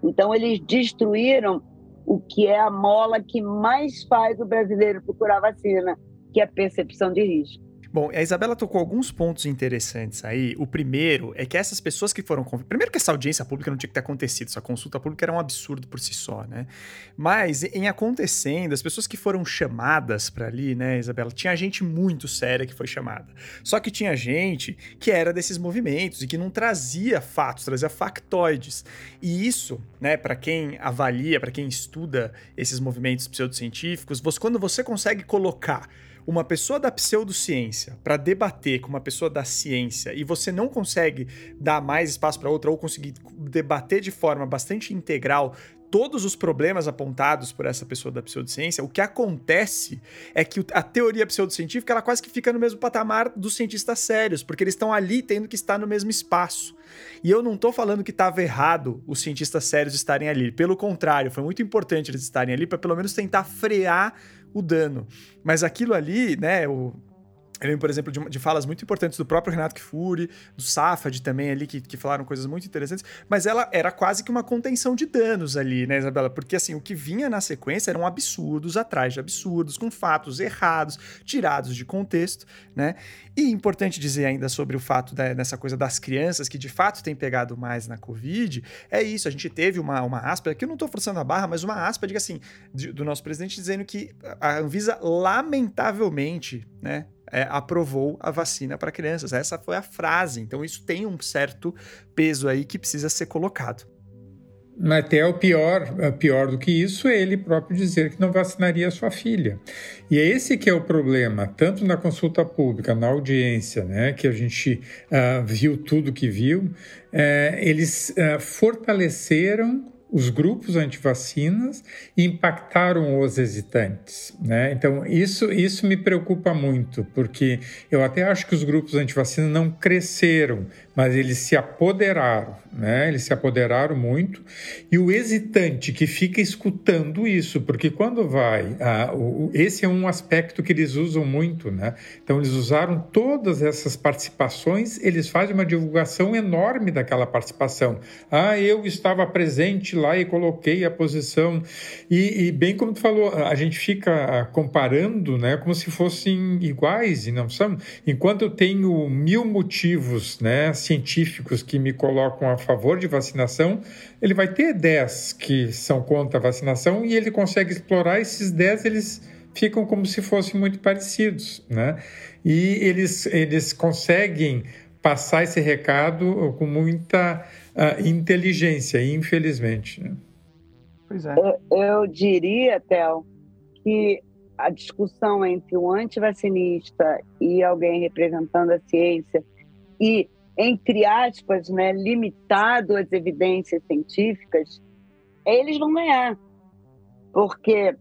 Então, eles destruíram o que é a mola que mais faz o brasileiro procurar vacina, que é a percepção de risco. Bom, a Isabela tocou alguns pontos interessantes aí. O primeiro é que essas pessoas que foram. Primeiro, que essa audiência pública não tinha que ter acontecido, essa consulta pública era um absurdo por si só, né? Mas, em acontecendo, as pessoas que foram chamadas para ali, né, Isabela, tinha gente muito séria que foi chamada. Só que tinha gente que era desses movimentos e que não trazia fatos, trazia factoides. E isso, né, para quem avalia, para quem estuda esses movimentos pseudocientíficos, você, quando você consegue colocar uma pessoa da pseudociência para debater com uma pessoa da ciência e você não consegue dar mais espaço para outra ou conseguir debater de forma bastante integral todos os problemas apontados por essa pessoa da pseudociência, o que acontece é que a teoria pseudocientífica ela quase que fica no mesmo patamar dos cientistas sérios, porque eles estão ali tendo que estar no mesmo espaço. E eu não estou falando que estava errado os cientistas sérios estarem ali, pelo contrário, foi muito importante eles estarem ali para pelo menos tentar frear o dano. Mas aquilo ali, né, o, eu lembro, por exemplo, de, de, falas muito importantes do próprio Renato Kfouri, do Safad também ali, que, que falaram coisas muito interessantes, mas ela era quase que uma contenção de danos ali, né, Isabela? Porque, assim, o que vinha na sequência eram absurdos atrás de absurdos, com fatos errados, tirados de contexto, né? E importante dizer ainda sobre o fato da, dessa coisa das crianças, que de fato tem pegado mais na Covid, é isso, a gente teve uma, uma aspa, aqui eu não estou forçando a barra, mas uma aspa, diga assim, de, do nosso presidente dizendo que a Anvisa, lamentavelmente, né, é, aprovou a vacina para crianças. Essa foi a frase. Então, isso tem um certo peso aí que precisa ser colocado. Até o pior, pior do que isso, é ele próprio dizer que não vacinaria sua filha. E é esse que é o problema, tanto na consulta pública, na audiência, né, que a gente uh, viu tudo que viu, uh, eles uh, fortaleceram os grupos antivacinas e impactaram os hesitantes. Né? Então, isso, isso me preocupa muito, porque eu até acho que os grupos antivacinas não cresceram, mas eles se apoderaram, né? Eles se apoderaram muito. E o hesitante que fica escutando isso, porque quando vai, ah, o, esse é um aspecto que eles usam muito, né? Então eles usaram todas essas participações, eles fazem uma divulgação enorme daquela participação. Ah, eu estava presente lá e coloquei a posição. E, e bem como tu falou, a gente fica comparando, né? Como se fossem iguais e não são. Enquanto eu tenho mil motivos, né? Científicos que me colocam a favor de vacinação, ele vai ter 10 que são contra a vacinação e ele consegue explorar esses 10, eles ficam como se fossem muito parecidos, né? E eles, eles conseguem passar esse recado com muita uh, inteligência, infelizmente. Né? Pois é. Eu, eu diria, Théo, que a discussão entre o antivacinista e alguém representando a ciência e entre aspas, né, limitado às evidências científicas, eles vão ganhar. Porque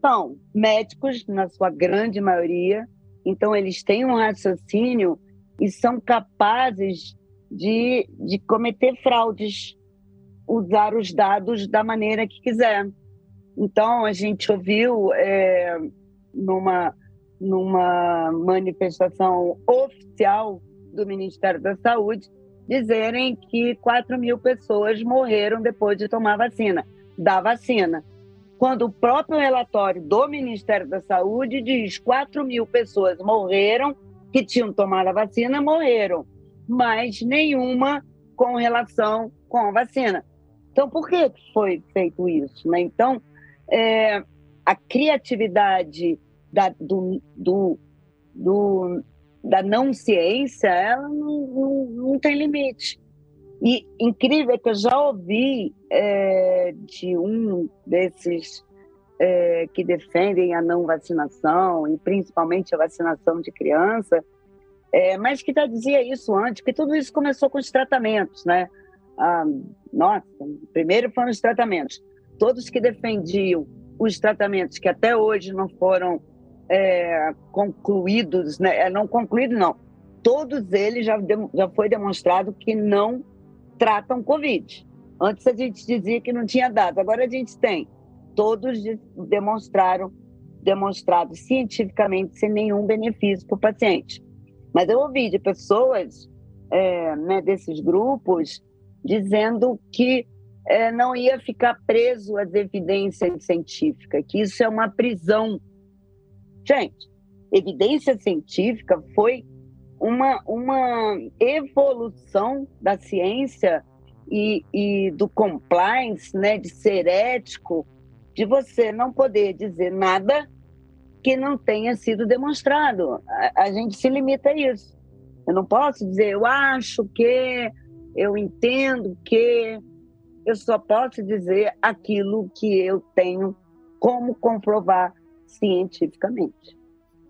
são médicos, na sua grande maioria, então eles têm um raciocínio e são capazes de, de cometer fraudes, usar os dados da maneira que quiser. Então, a gente ouviu é, numa, numa manifestação oficial do Ministério da Saúde dizerem que 4 mil pessoas morreram depois de tomar vacina, da vacina. Quando o próprio relatório do Ministério da Saúde diz 4 mil pessoas morreram que tinham tomado a vacina, morreram, mas nenhuma com relação com a vacina. Então, por que foi feito isso? Né? Então, é, a criatividade da, do, do, do da não ciência, ela não, não, não tem limite. E incrível é que eu já ouvi é, de um desses é, que defendem a não vacinação, e principalmente a vacinação de criança, é, mas que já dizia isso antes, que tudo isso começou com os tratamentos, né? Ah, nossa, primeiro foram os tratamentos. Todos que defendiam os tratamentos que até hoje não foram é, concluídos, né? É, não concluídos não, todos eles já, já foi demonstrado que não tratam Covid. Antes a gente dizia que não tinha dado, agora a gente tem. Todos demonstraram, demonstrado cientificamente sem nenhum benefício para o paciente. Mas eu ouvi de pessoas é, né, desses grupos dizendo que é, não ia ficar preso às evidências científicas, que isso é uma prisão Gente, evidência científica foi uma, uma evolução da ciência e, e do compliance, né, de ser ético, de você não poder dizer nada que não tenha sido demonstrado. A, a, gente se limita a isso. Eu não posso dizer, eu acho que, eu entendo que. Eu só posso dizer aquilo que eu tenho como comprovar cientificamente.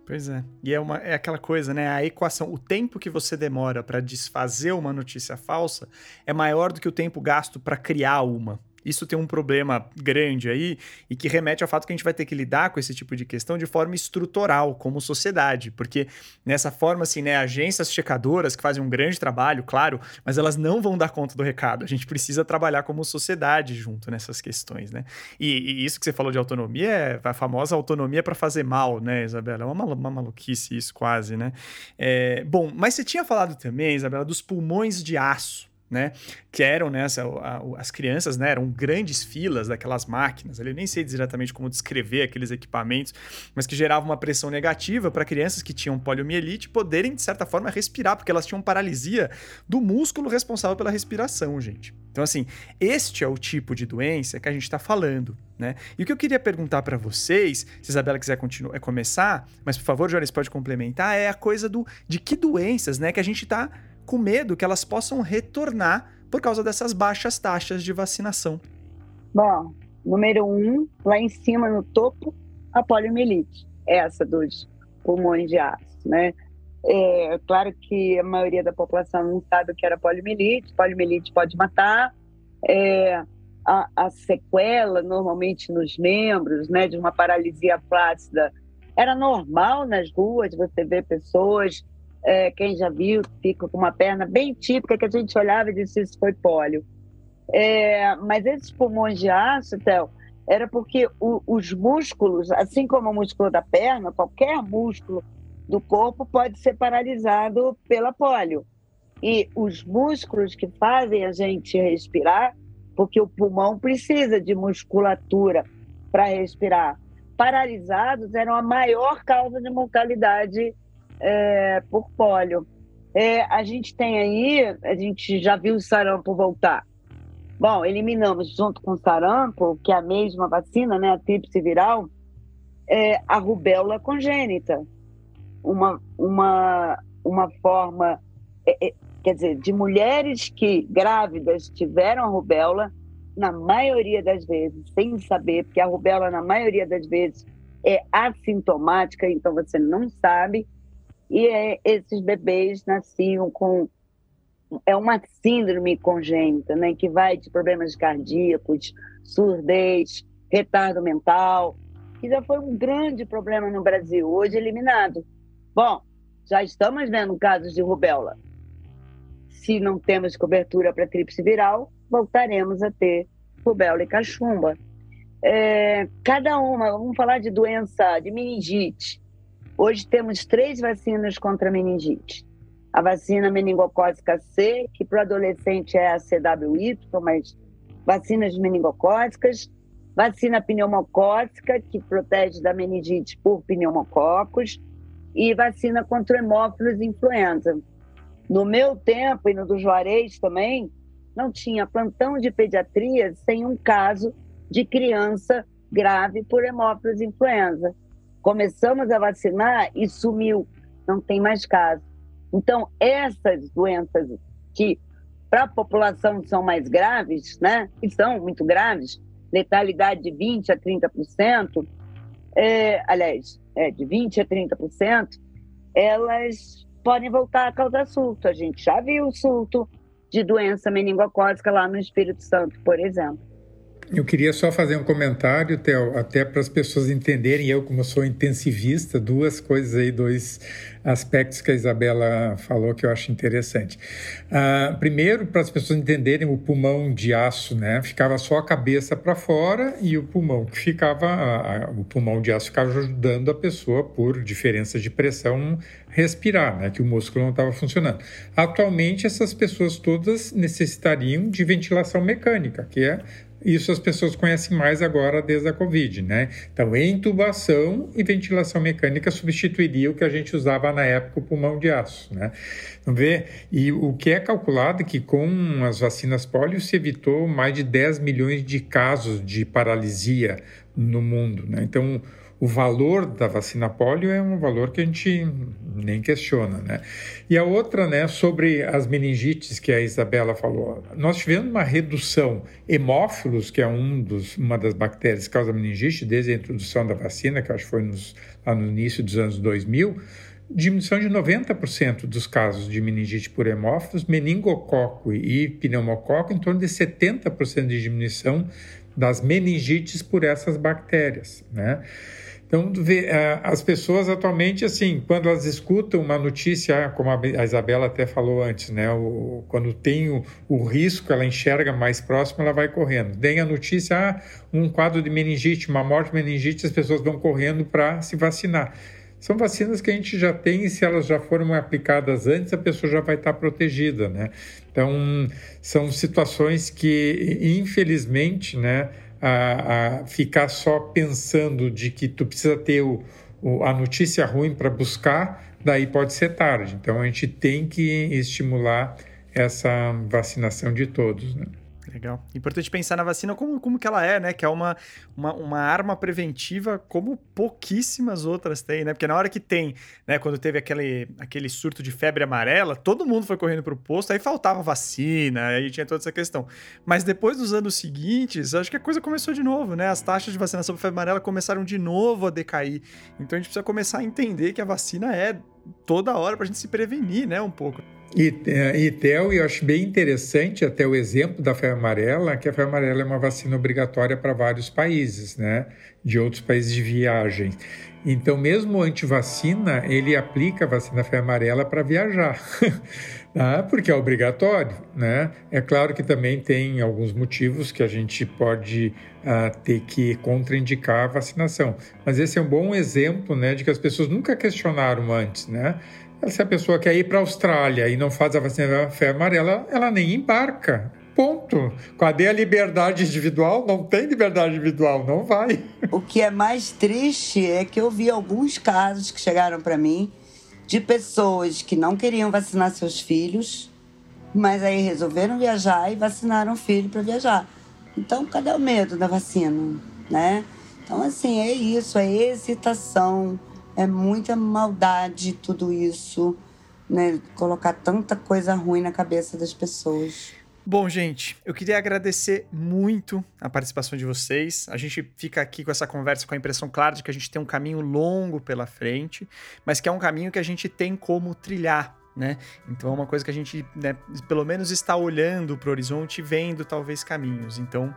Pois é. E é, uma, é aquela coisa, né? A equação, o tempo que você demora para desfazer uma notícia falsa é maior do que o tempo gasto para criar uma. Isso tem um problema grande aí e que remete ao fato que a gente vai ter que lidar com esse tipo de questão de forma estrutural, como sociedade, porque nessa forma, assim, né, agências checadoras que fazem um grande trabalho, claro, mas elas não vão dar conta do recado. A gente precisa trabalhar como sociedade junto nessas questões, né? E, e isso que você falou de autonomia é a famosa autonomia para fazer mal, né, Isabela? É uma, uma maluquice isso quase, né? É, bom, mas você tinha falado também, Isabela, dos pulmões de aço né? Que eram, né, essa, a, as crianças, né, eram grandes filas daquelas máquinas. Eu nem sei exatamente como descrever aqueles equipamentos, mas que geravam uma pressão negativa para crianças que tinham poliomielite poderem, de certa forma, respirar, porque elas tinham paralisia do músculo responsável pela respiração, gente. Então, assim, este é o tipo de doença que a gente está falando, né? E o que eu queria perguntar para vocês, se Isabela quiser continuar, é começar, mas por favor, Joris, pode complementar, é a coisa do de que doenças, né, que a gente está com medo que elas possam retornar por causa dessas baixas taxas de vacinação. Bom, número um, lá em cima no topo, a poliomielite, essa dos pulmões de aço, né? É claro que a maioria da população não sabe o que era poliomielite, poliomielite pode matar. É, a, a, sequela, normalmente nos membros, né, de uma paralisia flácida. Era normal nas ruas você ver pessoas, é, quem já viu, fica com uma perna bem típica que a gente olhava e disse isso foi pólio. É, mas esses pulmões de aço, Théo, era porque o, os músculos, assim como o músculo da perna, qualquer músculo do corpo pode ser paralisado pela polio. E os músculos que fazem a gente respirar porque o pulmão precisa de musculatura para respirar. Paralisados eram a maior causa de mortalidade é, por pólio. É, a gente tem aí, a gente já viu o sarampo voltar. Bom, eliminamos junto com o sarampo, que é a mesma vacina, né, a tríplice viral, é, a rubéola congênita, uma, uma, uma forma é, é quer dizer, de mulheres que grávidas tiveram rubéola, na maioria das vezes, sem saber, porque a rubéola, na maioria das vezes, é assintomática, então você não sabe, e é, esses bebês nasciam com. É uma síndrome congênita, né, que vai de problemas cardíacos, surdez, retardo mental, que já foi um grande problema no Brasil, hoje eliminado. Bom, já estamos vendo casos de rubéola se não temos cobertura para tríplice viral, voltaremos a ter rubéola e cachumba. É, cada uma, vamos falar de doença, de meningite. Hoje temos três vacinas contra meningite. A vacina meningocócica C, que para adolescente é a CWY, mas vacinas meningocócicas. Vacina pneumocócica, que protege da meningite por pneumococos. E vacina contra hemófilos influenza. No meu tempo e no do Juarez também, não tinha plantão de pediatria sem um caso de criança grave por hemófilos influenza. Começamos a vacinar e sumiu, não tem mais caso. Então, essas doenças que para a população são mais graves, né, e são muito graves, letalidade de 20% a 30%, é, aliás, é, de 20% a 30%, elas podem voltar a causar surto. A gente já viu surto de doença meningocócica lá no Espírito Santo, por exemplo. Eu queria só fazer um comentário, Theo, até para as pessoas entenderem, eu como sou intensivista, duas coisas aí, dois aspectos que a Isabela falou que eu acho interessante. Uh, primeiro, para as pessoas entenderem o pulmão de aço, né? Ficava só a cabeça para fora e o pulmão que ficava, a, a, o pulmão de aço ficava ajudando a pessoa por diferença de pressão respirar, né? Que o músculo não estava funcionando. Atualmente, essas pessoas todas necessitariam de ventilação mecânica, que é isso as pessoas conhecem mais agora desde a Covid, né? Então, intubação e ventilação mecânica substituiria o que a gente usava na época, o pulmão de aço, né? Vê, e o que é calculado é que com as vacinas polio se evitou mais de 10 milhões de casos de paralisia no mundo, né? Então, o valor da vacina polio é um valor que a gente nem questiona, né? E a outra, né, sobre as meningites que a Isabela falou, nós tivemos uma redução hemófilos, que é um dos, uma das bactérias que causa meningite desde a introdução da vacina, que acho que foi nos, lá no início dos anos 2000, diminuição de 90% dos casos de meningite por hemófilos, meningococo e pneumococo, em torno de 70% de diminuição das meningites por essas bactérias, né? Então, é, as pessoas atualmente, assim, quando elas escutam uma notícia, como a Isabela até falou antes, né? O, quando tem o, o, risco, ela enxerga mais próximo, ela vai correndo. Tem a notícia, ah, um quadro de meningite, uma morte de meningite, as pessoas vão correndo para se vacinar. São vacinas que a gente já tem e se elas já foram aplicadas antes, a pessoa já vai estar protegida, né? Então, são situações que, infelizmente, né? A, a ficar só pensando de que tu precisa ter o, o, a notícia ruim para buscar, daí pode ser tarde. Então a gente tem que estimular essa vacinação de todos. Né? Legal. Importante pensar na vacina como, como que ela é, né? Que é uma, uma, uma arma preventiva como pouquíssimas outras têm, né? Porque na hora que tem, né? Quando teve aquele, aquele surto de febre amarela, todo mundo foi correndo pro posto, aí faltava vacina, aí tinha toda essa questão. Mas depois dos anos seguintes, acho que a coisa começou de novo, né? As taxas de vacinação para febre amarela começaram de novo a decair. Então a gente precisa começar a entender que a vacina é toda hora pra gente se prevenir, né? Um pouco. E, é, e Theo, eu acho bem interessante até o exemplo da febre amarela, que a febre amarela é uma vacina obrigatória para vários países, né? De outros países de viagem. Então, mesmo o antivacina, ele aplica a vacina febre amarela para viajar, né? porque é obrigatório, né? É claro que também tem alguns motivos que a gente pode uh, ter que contraindicar a vacinação, mas esse é um bom exemplo, né, de que as pessoas nunca questionaram antes, né? Se a pessoa quer ir para a Austrália e não faz a vacina da febre amarela, ela nem embarca. Ponto. Cadê a liberdade individual? Não tem liberdade individual, não vai. O que é mais triste é que eu vi alguns casos que chegaram para mim de pessoas que não queriam vacinar seus filhos, mas aí resolveram viajar e vacinaram o filho para viajar. Então, cadê o medo da vacina, né? Então, assim, é isso, é hesitação, é muita maldade tudo isso, né? Colocar tanta coisa ruim na cabeça das pessoas. Bom, gente, eu queria agradecer muito a participação de vocês. A gente fica aqui com essa conversa com a impressão clara de que a gente tem um caminho longo pela frente, mas que é um caminho que a gente tem como trilhar. Né? Então é uma coisa que a gente, né, pelo menos está olhando para o horizonte e vendo talvez caminhos. Então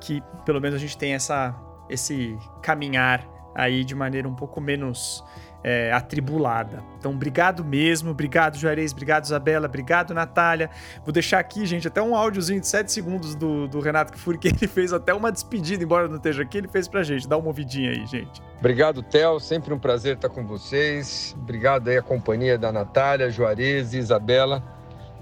que pelo menos a gente tem essa, esse caminhar aí de maneira um pouco menos é, atribulada. Então, obrigado mesmo, obrigado Juarez, obrigado Isabela, obrigado Natália. Vou deixar aqui, gente, até um áudiozinho de 7 segundos do, do Renato Kfouri, que ele fez até uma despedida, embora não esteja aqui, ele fez pra gente. Dá uma ouvidinha aí, gente. Obrigado, Theo, sempre um prazer estar com vocês. Obrigado aí a companhia da Natália, Juarez e Isabela.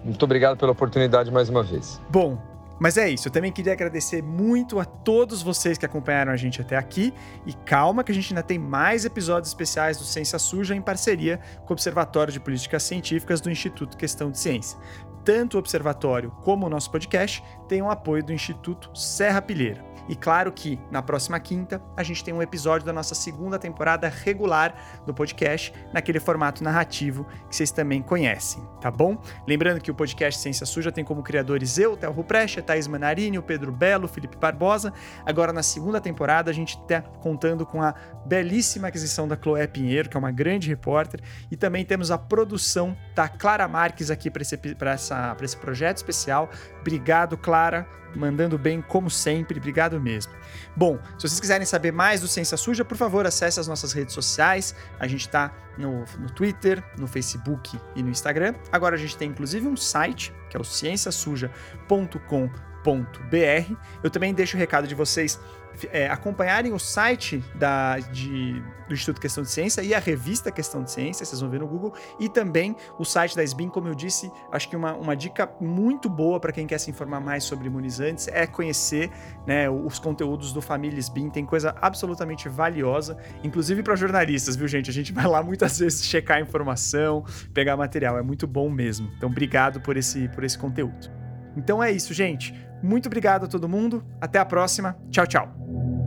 Muito obrigado pela oportunidade mais uma vez. Bom, mas é isso, eu também queria agradecer muito a todos vocês que acompanharam a gente até aqui. E calma que a gente ainda tem mais episódios especiais do Ciência Suja em parceria com o Observatório de Políticas Científicas do Instituto Questão de Ciência. Tanto o Observatório como o nosso podcast têm o apoio do Instituto Serra Pilheira. E claro que na próxima quinta a gente tem um episódio da nossa segunda temporada regular do podcast, naquele formato narrativo que vocês também conhecem, tá bom? Lembrando que o podcast Ciência Suja tem como criadores eu, Théo Ruprecht, Thaís Manarini, o Pedro Belo, Felipe Barbosa. Agora na segunda temporada a gente está contando com a belíssima aquisição da Chloé Pinheiro, que é uma grande repórter, e também temos a produção da Clara Marques aqui para esse, esse projeto especial. Obrigado, Clara mandando bem como sempre, obrigado mesmo. Bom, se vocês quiserem saber mais do Ciência Suja, por favor, acesse as nossas redes sociais. A gente está no, no Twitter, no Facebook e no Instagram. Agora a gente tem inclusive um site, que é o cienciasuja.com.br. Eu também deixo o recado de vocês é, acompanharem o site da, de, do Instituto Questão de Ciência e a revista Questão de Ciência, vocês vão ver no Google, e também o site da SBIM, como eu disse, acho que uma, uma dica muito boa para quem quer se informar mais sobre imunizantes é conhecer né, os conteúdos do Família SBIM, tem coisa absolutamente valiosa, inclusive para jornalistas, viu gente? A gente vai lá muitas vezes checar informação, pegar material, é muito bom mesmo. Então, obrigado por esse, por esse conteúdo. Então é isso, gente. Muito obrigado a todo mundo. Até a próxima. Tchau, tchau.